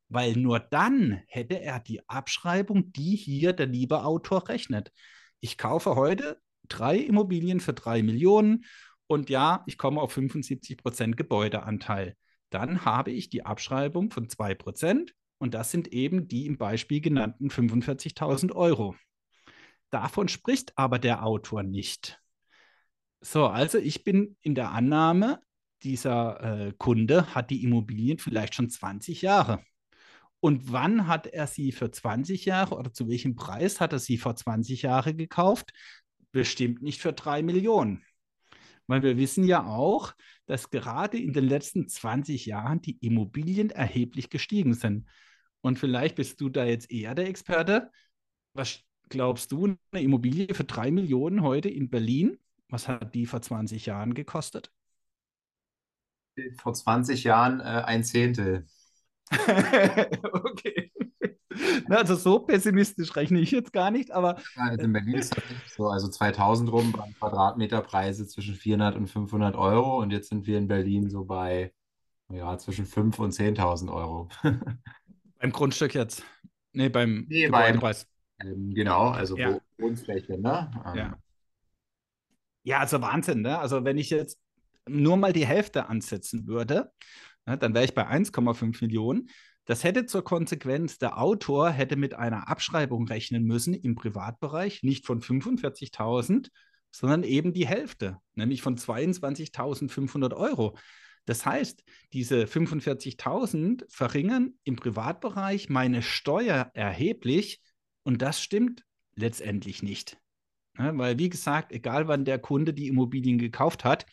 Weil nur dann hätte er die Abschreibung, die hier der liebe Autor rechnet ich kaufe heute drei Immobilien für drei Millionen und ja, ich komme auf 75 Prozent Gebäudeanteil. Dann habe ich die Abschreibung von 2 Prozent und das sind eben die im Beispiel genannten 45.000 Euro. Davon spricht aber der Autor nicht. So, also ich bin in der Annahme, dieser äh, Kunde hat die Immobilien vielleicht schon 20 Jahre. Und wann hat er sie für 20 Jahre oder zu welchem Preis hat er sie vor 20 Jahren gekauft? Bestimmt nicht für drei Millionen. Weil wir wissen ja auch, dass gerade in den letzten 20 Jahren die Immobilien erheblich gestiegen sind. Und vielleicht bist du da jetzt eher der Experte. Was glaubst du, eine Immobilie für drei Millionen heute in Berlin, was hat die vor 20 Jahren gekostet? Vor 20 Jahren äh, ein Zehntel. okay. Also so pessimistisch rechne ich jetzt gar nicht, aber. Ja, also in Berlin ist das so, also 2000 rum waren Quadratmeterpreise zwischen 400 und 500 Euro und jetzt sind wir in Berlin so bei ja, zwischen 5 und 10.000 Euro. beim Grundstück jetzt? Nee, beim nee, Gebäudepreis. Ähm, genau, also ja. Wohnfläche, ne? Ähm. Ja. ja, also Wahnsinn, ne? Also wenn ich jetzt nur mal die Hälfte ansetzen würde, dann wäre ich bei 1,5 Millionen. Das hätte zur Konsequenz, der Autor hätte mit einer Abschreibung rechnen müssen im Privatbereich, nicht von 45.000, sondern eben die Hälfte, nämlich von 22.500 Euro. Das heißt, diese 45.000 verringern im Privatbereich meine Steuer erheblich und das stimmt letztendlich nicht. Weil, wie gesagt, egal wann der Kunde die Immobilien gekauft hat,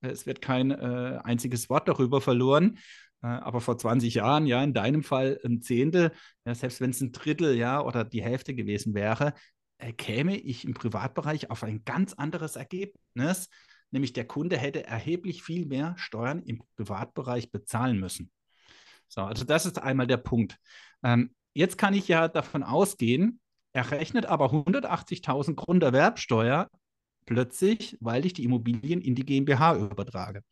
es wird kein äh, einziges Wort darüber verloren. Äh, aber vor 20 Jahren, ja, in deinem Fall ein Zehntel, ja, selbst wenn es ein Drittel, ja, oder die Hälfte gewesen wäre, äh, käme ich im Privatbereich auf ein ganz anderes Ergebnis. Nämlich der Kunde hätte erheblich viel mehr Steuern im Privatbereich bezahlen müssen. So, also das ist einmal der Punkt. Ähm, jetzt kann ich ja davon ausgehen, er rechnet aber 180.000 Grunderwerbsteuer plötzlich, weil ich die Immobilien in die GmbH übertrage.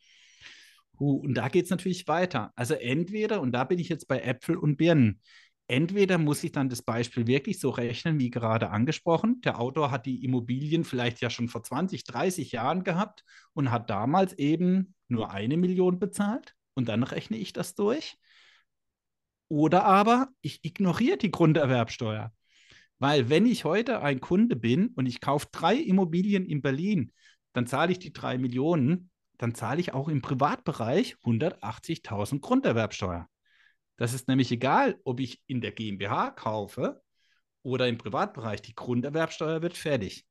Und da geht es natürlich weiter. Also entweder, und da bin ich jetzt bei Äpfel und Birnen, entweder muss ich dann das Beispiel wirklich so rechnen, wie gerade angesprochen. Der Autor hat die Immobilien vielleicht ja schon vor 20, 30 Jahren gehabt und hat damals eben nur eine Million bezahlt und dann rechne ich das durch. Oder aber ich ignoriere die Grunderwerbsteuer. Weil wenn ich heute ein Kunde bin und ich kaufe drei Immobilien in Berlin, dann zahle ich die drei Millionen, dann zahle ich auch im Privatbereich 180.000 Grunderwerbsteuer. Das ist nämlich egal, ob ich in der GmbH kaufe oder im Privatbereich. Die Grunderwerbsteuer wird fertig.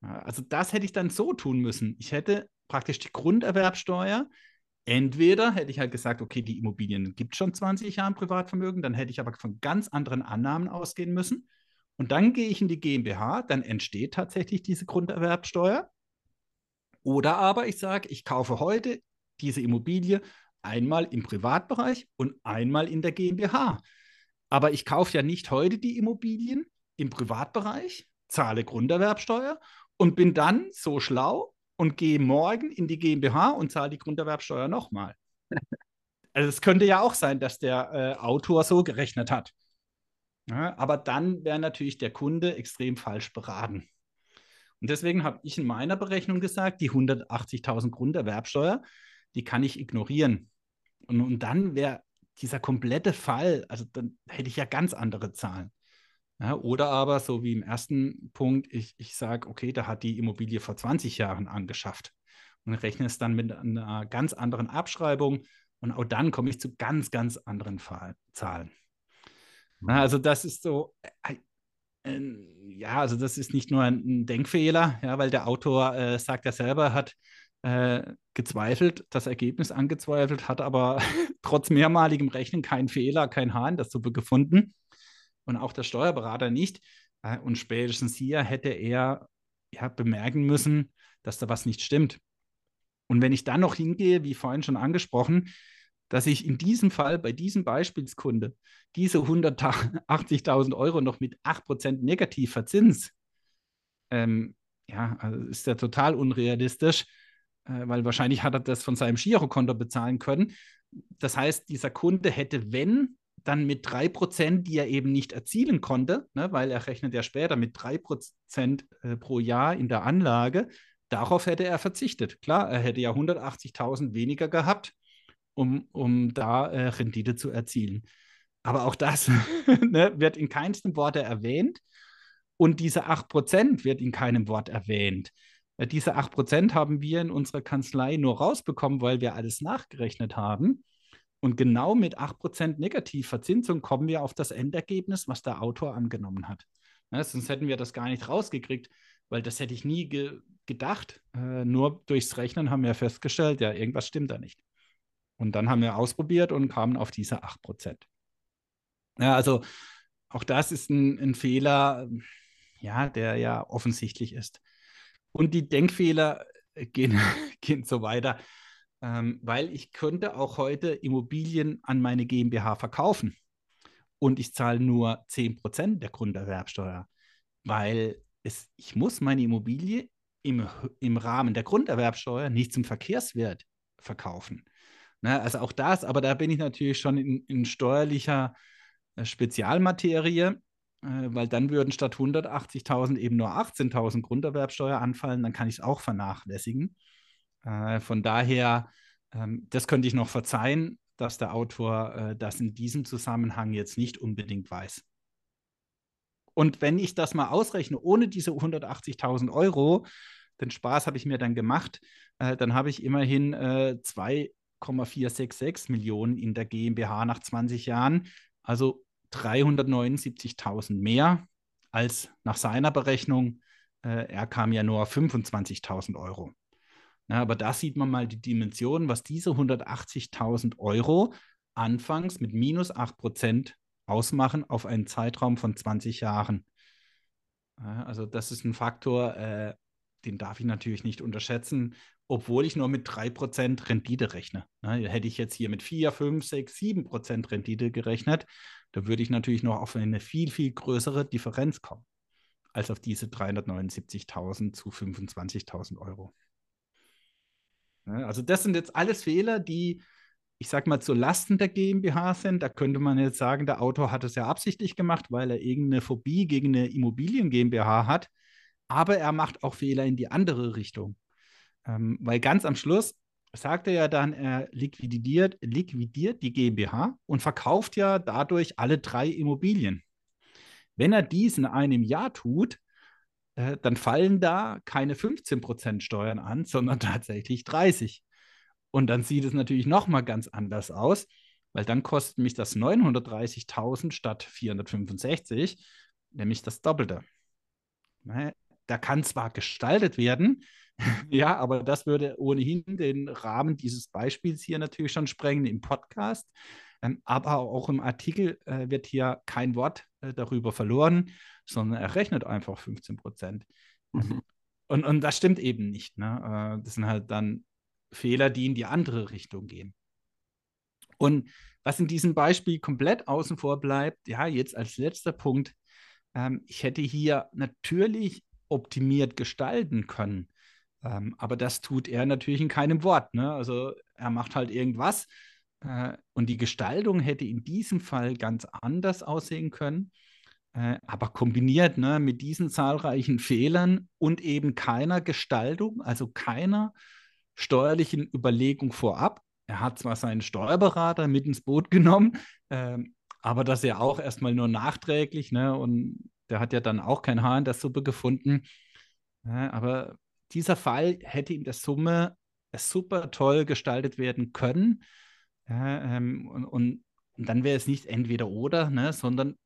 Also das hätte ich dann so tun müssen. Ich hätte praktisch die Grunderwerbsteuer. Entweder hätte ich halt gesagt, okay, die Immobilien gibt schon 20 Jahre Privatvermögen, dann hätte ich aber von ganz anderen Annahmen ausgehen müssen. Und dann gehe ich in die GmbH, dann entsteht tatsächlich diese Grunderwerbsteuer. Oder aber ich sage, ich kaufe heute diese Immobilie einmal im Privatbereich und einmal in der GmbH. Aber ich kaufe ja nicht heute die Immobilien im Privatbereich, zahle Grunderwerbsteuer und bin dann so schlau und gehe morgen in die GmbH und zahle die Grunderwerbsteuer nochmal. Also es könnte ja auch sein, dass der äh, Autor so gerechnet hat. Ja, aber dann wäre natürlich der Kunde extrem falsch beraten. Und deswegen habe ich in meiner Berechnung gesagt, die 180.000 Grunderwerbsteuer, die kann ich ignorieren. Und, und dann wäre dieser komplette Fall, also dann hätte ich ja ganz andere Zahlen. Ja, oder aber, so wie im ersten Punkt, ich, ich sage, okay, da hat die Immobilie vor 20 Jahren angeschafft und rechne es dann mit einer ganz anderen Abschreibung und auch dann komme ich zu ganz, ganz anderen Zahlen. Also das ist so, äh, äh, ja, also das ist nicht nur ein Denkfehler, ja, weil der Autor äh, sagt ja selber, hat äh, gezweifelt, das Ergebnis angezweifelt, hat aber trotz mehrmaligem Rechnen keinen Fehler, kein Haar in der Suppe gefunden und auch der Steuerberater nicht. Äh, und spätestens hier hätte er ja, bemerken müssen, dass da was nicht stimmt. Und wenn ich dann noch hingehe, wie vorhin schon angesprochen, dass ich in diesem Fall bei diesem Beispielskunde diese 180.000 Euro noch mit 8% negativ verzins, ähm, ja, also ist ja total unrealistisch, äh, weil wahrscheinlich hat er das von seinem Girokonto bezahlen können. Das heißt, dieser Kunde hätte, wenn, dann mit 3%, die er eben nicht erzielen konnte, ne, weil er rechnet ja später mit 3% äh, pro Jahr in der Anlage, darauf hätte er verzichtet. Klar, er hätte ja 180.000 weniger gehabt um, um da äh, Rendite zu erzielen. Aber auch das ne, wird in keinstem Worte erwähnt. Und diese 8% wird in keinem Wort erwähnt. Äh, diese 8% haben wir in unserer Kanzlei nur rausbekommen, weil wir alles nachgerechnet haben. Und genau mit 8% Negativverzinsung kommen wir auf das Endergebnis, was der Autor angenommen hat. Ne, sonst hätten wir das gar nicht rausgekriegt. weil das hätte ich nie ge gedacht. Äh, nur durchs Rechnen haben wir festgestellt, ja, irgendwas stimmt da nicht. Und dann haben wir ausprobiert und kamen auf diese 8%. Ja, also auch das ist ein, ein Fehler, ja, der ja offensichtlich ist. Und die Denkfehler gehen, gehen so weiter, ähm, weil ich könnte auch heute Immobilien an meine GmbH verkaufen und ich zahle nur 10% der Grunderwerbsteuer, weil es, ich muss meine Immobilie im, im Rahmen der Grunderwerbsteuer nicht zum Verkehrswert verkaufen. Ne, also auch das, aber da bin ich natürlich schon in, in steuerlicher äh, Spezialmaterie, äh, weil dann würden statt 180.000 eben nur 18.000 Grunderwerbsteuer anfallen, dann kann ich es auch vernachlässigen. Äh, von daher, ähm, das könnte ich noch verzeihen, dass der Autor äh, das in diesem Zusammenhang jetzt nicht unbedingt weiß. Und wenn ich das mal ausrechne, ohne diese 180.000 Euro, den Spaß habe ich mir dann gemacht, äh, dann habe ich immerhin äh, 2,466 Millionen in der GmbH nach 20 Jahren, also 379.000 mehr als nach seiner Berechnung. Äh, er kam ja nur auf 25.000 Euro. Ja, aber da sieht man mal die Dimension, was diese 180.000 Euro anfangs mit minus 8 Prozent ausmachen auf einen Zeitraum von 20 Jahren. Ja, also das ist ein Faktor, äh, den darf ich natürlich nicht unterschätzen, obwohl ich nur mit 3% Rendite rechne. Ne, hätte ich jetzt hier mit 4, 5, 6, 7% Rendite gerechnet, da würde ich natürlich noch auf eine viel, viel größere Differenz kommen, als auf diese 379.000 zu 25.000 Euro. Ja, also das sind jetzt alles Fehler, die ich sag mal, zu Lasten der GmbH sind. Da könnte man jetzt sagen, der Autor hat es ja absichtlich gemacht, weil er irgendeine Phobie gegen eine Immobilien GmbH hat. Aber er macht auch Fehler in die andere Richtung. Ähm, weil ganz am Schluss sagt er ja dann, er liquidiert, liquidiert die GmbH und verkauft ja dadurch alle drei Immobilien. Wenn er dies in einem Jahr tut, äh, dann fallen da keine 15% Steuern an, sondern tatsächlich 30. Und dann sieht es natürlich nochmal ganz anders aus, weil dann kostet mich das 930.000 statt 465, nämlich das Doppelte. Da kann zwar gestaltet werden, ja, aber das würde ohnehin den Rahmen dieses Beispiels hier natürlich schon sprengen im Podcast. Ähm, aber auch im Artikel äh, wird hier kein Wort äh, darüber verloren, sondern er rechnet einfach 15 Prozent. Mhm. Und, und das stimmt eben nicht. Ne? Äh, das sind halt dann Fehler, die in die andere Richtung gehen. Und was in diesem Beispiel komplett außen vor bleibt, ja, jetzt als letzter Punkt, ähm, ich hätte hier natürlich optimiert gestalten können. Ähm, aber das tut er natürlich in keinem Wort. Ne? Also er macht halt irgendwas. Äh, und die Gestaltung hätte in diesem Fall ganz anders aussehen können. Äh, aber kombiniert ne, mit diesen zahlreichen Fehlern und eben keiner Gestaltung, also keiner steuerlichen Überlegung vorab. Er hat zwar seinen Steuerberater mit ins Boot genommen, äh, aber das ja auch erstmal nur nachträglich, ne? Und der hat ja dann auch kein Haar in der Suppe gefunden. Ja, aber dieser Fall hätte in der Summe super toll gestaltet werden können. Ja, ähm, und, und, und, dann wäre es nicht entweder oder, ne, sondern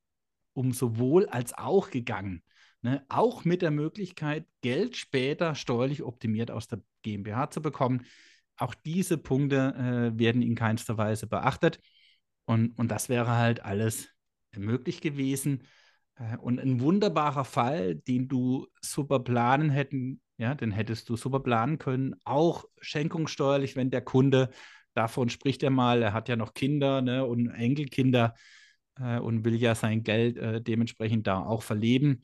um sowohl als auch gegangen. Ne? Auch mit der Möglichkeit, Geld später steuerlich optimiert aus der GmbH zu bekommen. Auch diese Punkte äh, werden in keinster Weise beachtet. Und, und das wäre halt alles möglich gewesen. Äh, und ein wunderbarer Fall, den du super planen hätten, ja, den hättest du super planen können. Auch schenkungssteuerlich, wenn der Kunde, davon spricht er mal, er hat ja noch Kinder ne, und Enkelkinder äh, und will ja sein Geld äh, dementsprechend da auch verleben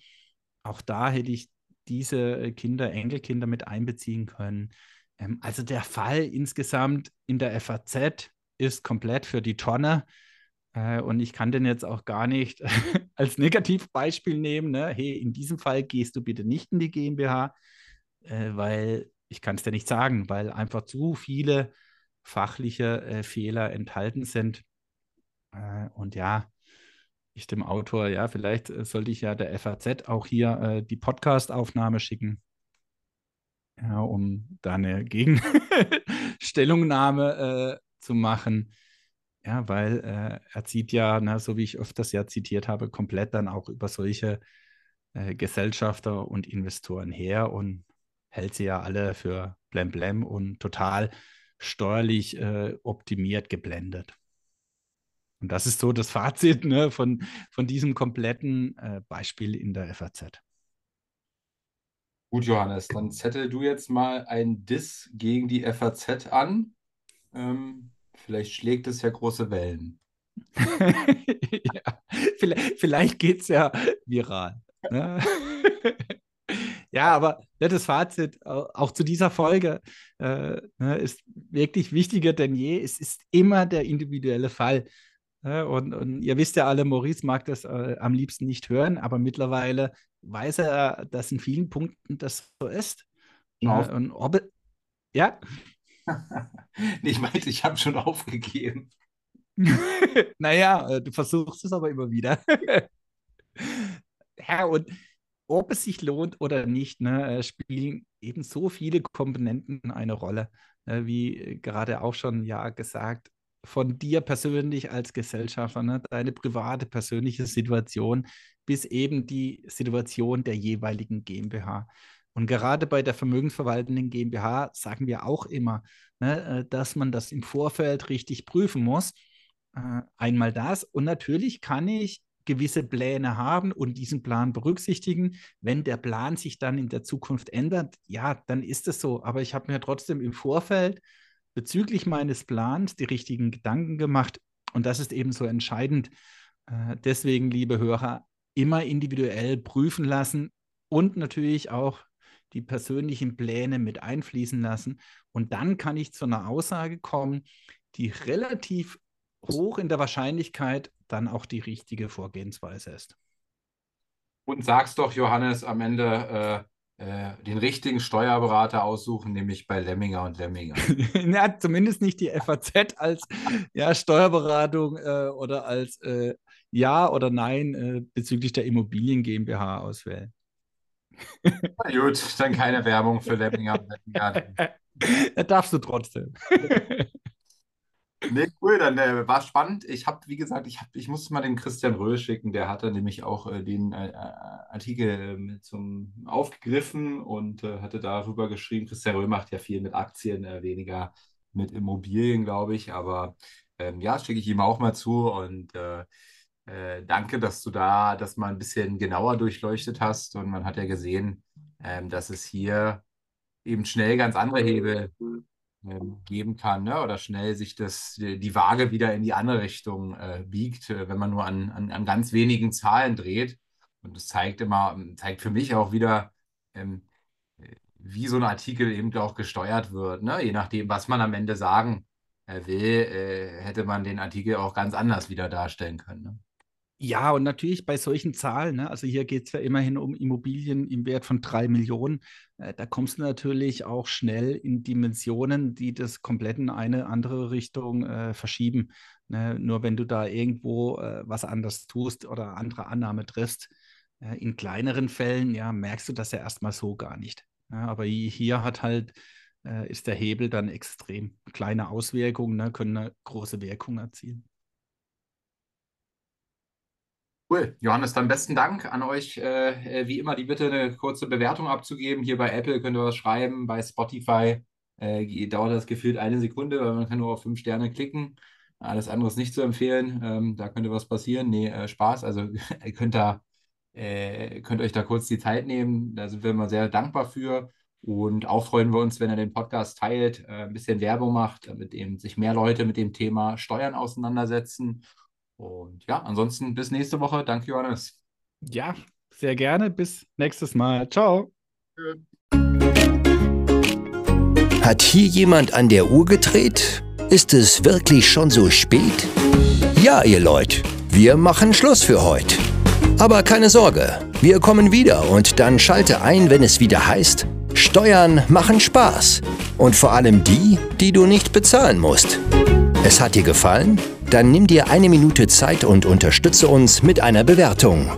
auch da hätte ich diese äh, Kinder, Enkelkinder mit einbeziehen können. Ähm, also der Fall insgesamt in der FAZ ist komplett für die Tonne. Äh, und ich kann den jetzt auch gar nicht als Negativbeispiel nehmen. Ne? Hey, in diesem Fall gehst du bitte nicht in die GmbH, äh, weil ich kann es dir nicht sagen, weil einfach zu viele fachliche äh, Fehler enthalten sind. Und ja, ich dem Autor, ja, vielleicht sollte ich ja der FAZ auch hier die Podcast-Aufnahme schicken, ja, um da eine Gegenstellungnahme zu machen. Ja, weil äh, er zieht ja, na, so wie ich öfters ja zitiert habe, komplett dann auch über solche äh, Gesellschafter und Investoren her und hält sie ja alle für blemblem und total steuerlich äh, optimiert geblendet. Und das ist so das Fazit ne, von, von diesem kompletten äh, Beispiel in der FAZ. Gut, Johannes, dann zettel du jetzt mal ein Diss gegen die FAZ an. Ähm, vielleicht schlägt es ja große Wellen. ja, vielleicht, vielleicht geht es ja viral. Ne? ja, aber das Fazit auch zu dieser Folge äh, ne, ist wirklich wichtiger denn je. Es ist immer der individuelle Fall. Ne? Und, und, ihr wisst ja alle, Maurice mag das äh, am liebsten nicht hören, aber mittlerweile weiß er, dass in vielen Punkten das so ist. Äh, und ob, ja. Ich meinte, ich habe schon aufgegeben. naja, äh, du versuchst es aber immer wieder. ja, und ob es sich lohnt oder nicht, ne, äh, spielen eben so viele Komponenten eine Rolle. Ne, wie gerade auch schon ja gesagt, von dir persönlich als Gesellschafter, ne, deine private, persönliche Situation bis eben die Situation der jeweiligen GmbH. Und gerade bei der vermögensverwaltenden GmbH sagen wir auch immer, ne, äh, dass man das im Vorfeld richtig prüfen muss. Äh, einmal das. Und natürlich kann ich gewisse Pläne haben und diesen Plan berücksichtigen. Wenn der Plan sich dann in der Zukunft ändert, ja, dann ist es so. Aber ich habe mir trotzdem im Vorfeld bezüglich meines Plans die richtigen Gedanken gemacht. Und das ist eben so entscheidend. Äh, deswegen, liebe Hörer, immer individuell prüfen lassen und natürlich auch die persönlichen Pläne mit einfließen lassen. Und dann kann ich zu einer Aussage kommen, die relativ hoch in der Wahrscheinlichkeit dann auch die richtige Vorgehensweise ist. Und sagst doch, Johannes, am Ende äh, äh, den richtigen Steuerberater aussuchen, nämlich bei Lemminger und Lemminger. ja, zumindest nicht die FAZ als ja, Steuerberatung äh, oder als äh, Ja oder Nein äh, bezüglich der Immobilien GmbH auswählen. Na gut, dann keine Werbung für Lemminger und Lemminger. Da darfst du trotzdem. Nee, cool, dann äh, war spannend. Ich habe, wie gesagt, ich, hab, ich musste mal den Christian Röhl schicken, der hatte nämlich auch äh, den äh, äh Artikel ähm, zum aufgegriffen und äh, hatte darüber geschrieben. Christian Röhl macht ja viel mit Aktien, äh, weniger mit Immobilien, glaube ich. Aber ähm, ja, schicke ich ihm auch mal zu und danke, dass du da das mal ein bisschen genauer durchleuchtet hast. Und man hat ja gesehen, ähm, dass es hier eben schnell ganz andere Hebel ähm, geben kann ne? oder schnell sich das, die Waage wieder in die andere Richtung äh, biegt, äh, wenn man nur an, an, an, ganz wenigen Zahlen dreht. Und das zeigt immer, zeigt für mich auch wieder, ähm, wie so ein Artikel eben auch gesteuert wird. Ne? Je nachdem, was man am Ende sagen äh, will, äh, hätte man den Artikel auch ganz anders wieder darstellen können. Ne? Ja, und natürlich bei solchen Zahlen, ne, also hier geht es ja immerhin um Immobilien im Wert von drei Millionen, äh, da kommst du natürlich auch schnell in Dimensionen, die das komplett in eine andere Richtung äh, verschieben. Ne? Nur wenn du da irgendwo äh, was anders tust oder andere Annahme triffst, äh, in kleineren Fällen, ja, merkst du das ja erstmal so gar nicht. Ja, aber hier hat halt, äh, ist der Hebel dann extrem. Kleine Auswirkungen ne, können eine große Wirkung erzielen. Cool. Johannes, dann besten Dank an euch. Äh, äh, wie immer, die Bitte eine kurze Bewertung abzugeben. Hier bei Apple könnt ihr was schreiben, bei Spotify äh, dauert das gefühlt eine Sekunde, weil man kann nur auf fünf Sterne klicken. Alles andere ist nicht zu empfehlen. Ähm, da könnte was passieren. Nee, äh, Spaß. Also könnt da, äh, könnt euch da kurz die Zeit nehmen. Da sind wir immer sehr dankbar für. Und auch freuen wir uns, wenn ihr den Podcast teilt, äh, ein bisschen Werbung macht, damit eben sich mehr Leute mit dem Thema Steuern auseinandersetzen. Und ja, ansonsten bis nächste Woche. Danke, Johannes. Ja, sehr gerne. Bis nächstes Mal. Ciao. Hat hier jemand an der Uhr gedreht? Ist es wirklich schon so spät? Ja, ihr Leute, wir machen Schluss für heute. Aber keine Sorge, wir kommen wieder und dann schalte ein, wenn es wieder heißt, Steuern machen Spaß. Und vor allem die, die du nicht bezahlen musst. Es hat dir gefallen? Dann nimm dir eine Minute Zeit und unterstütze uns mit einer Bewertung.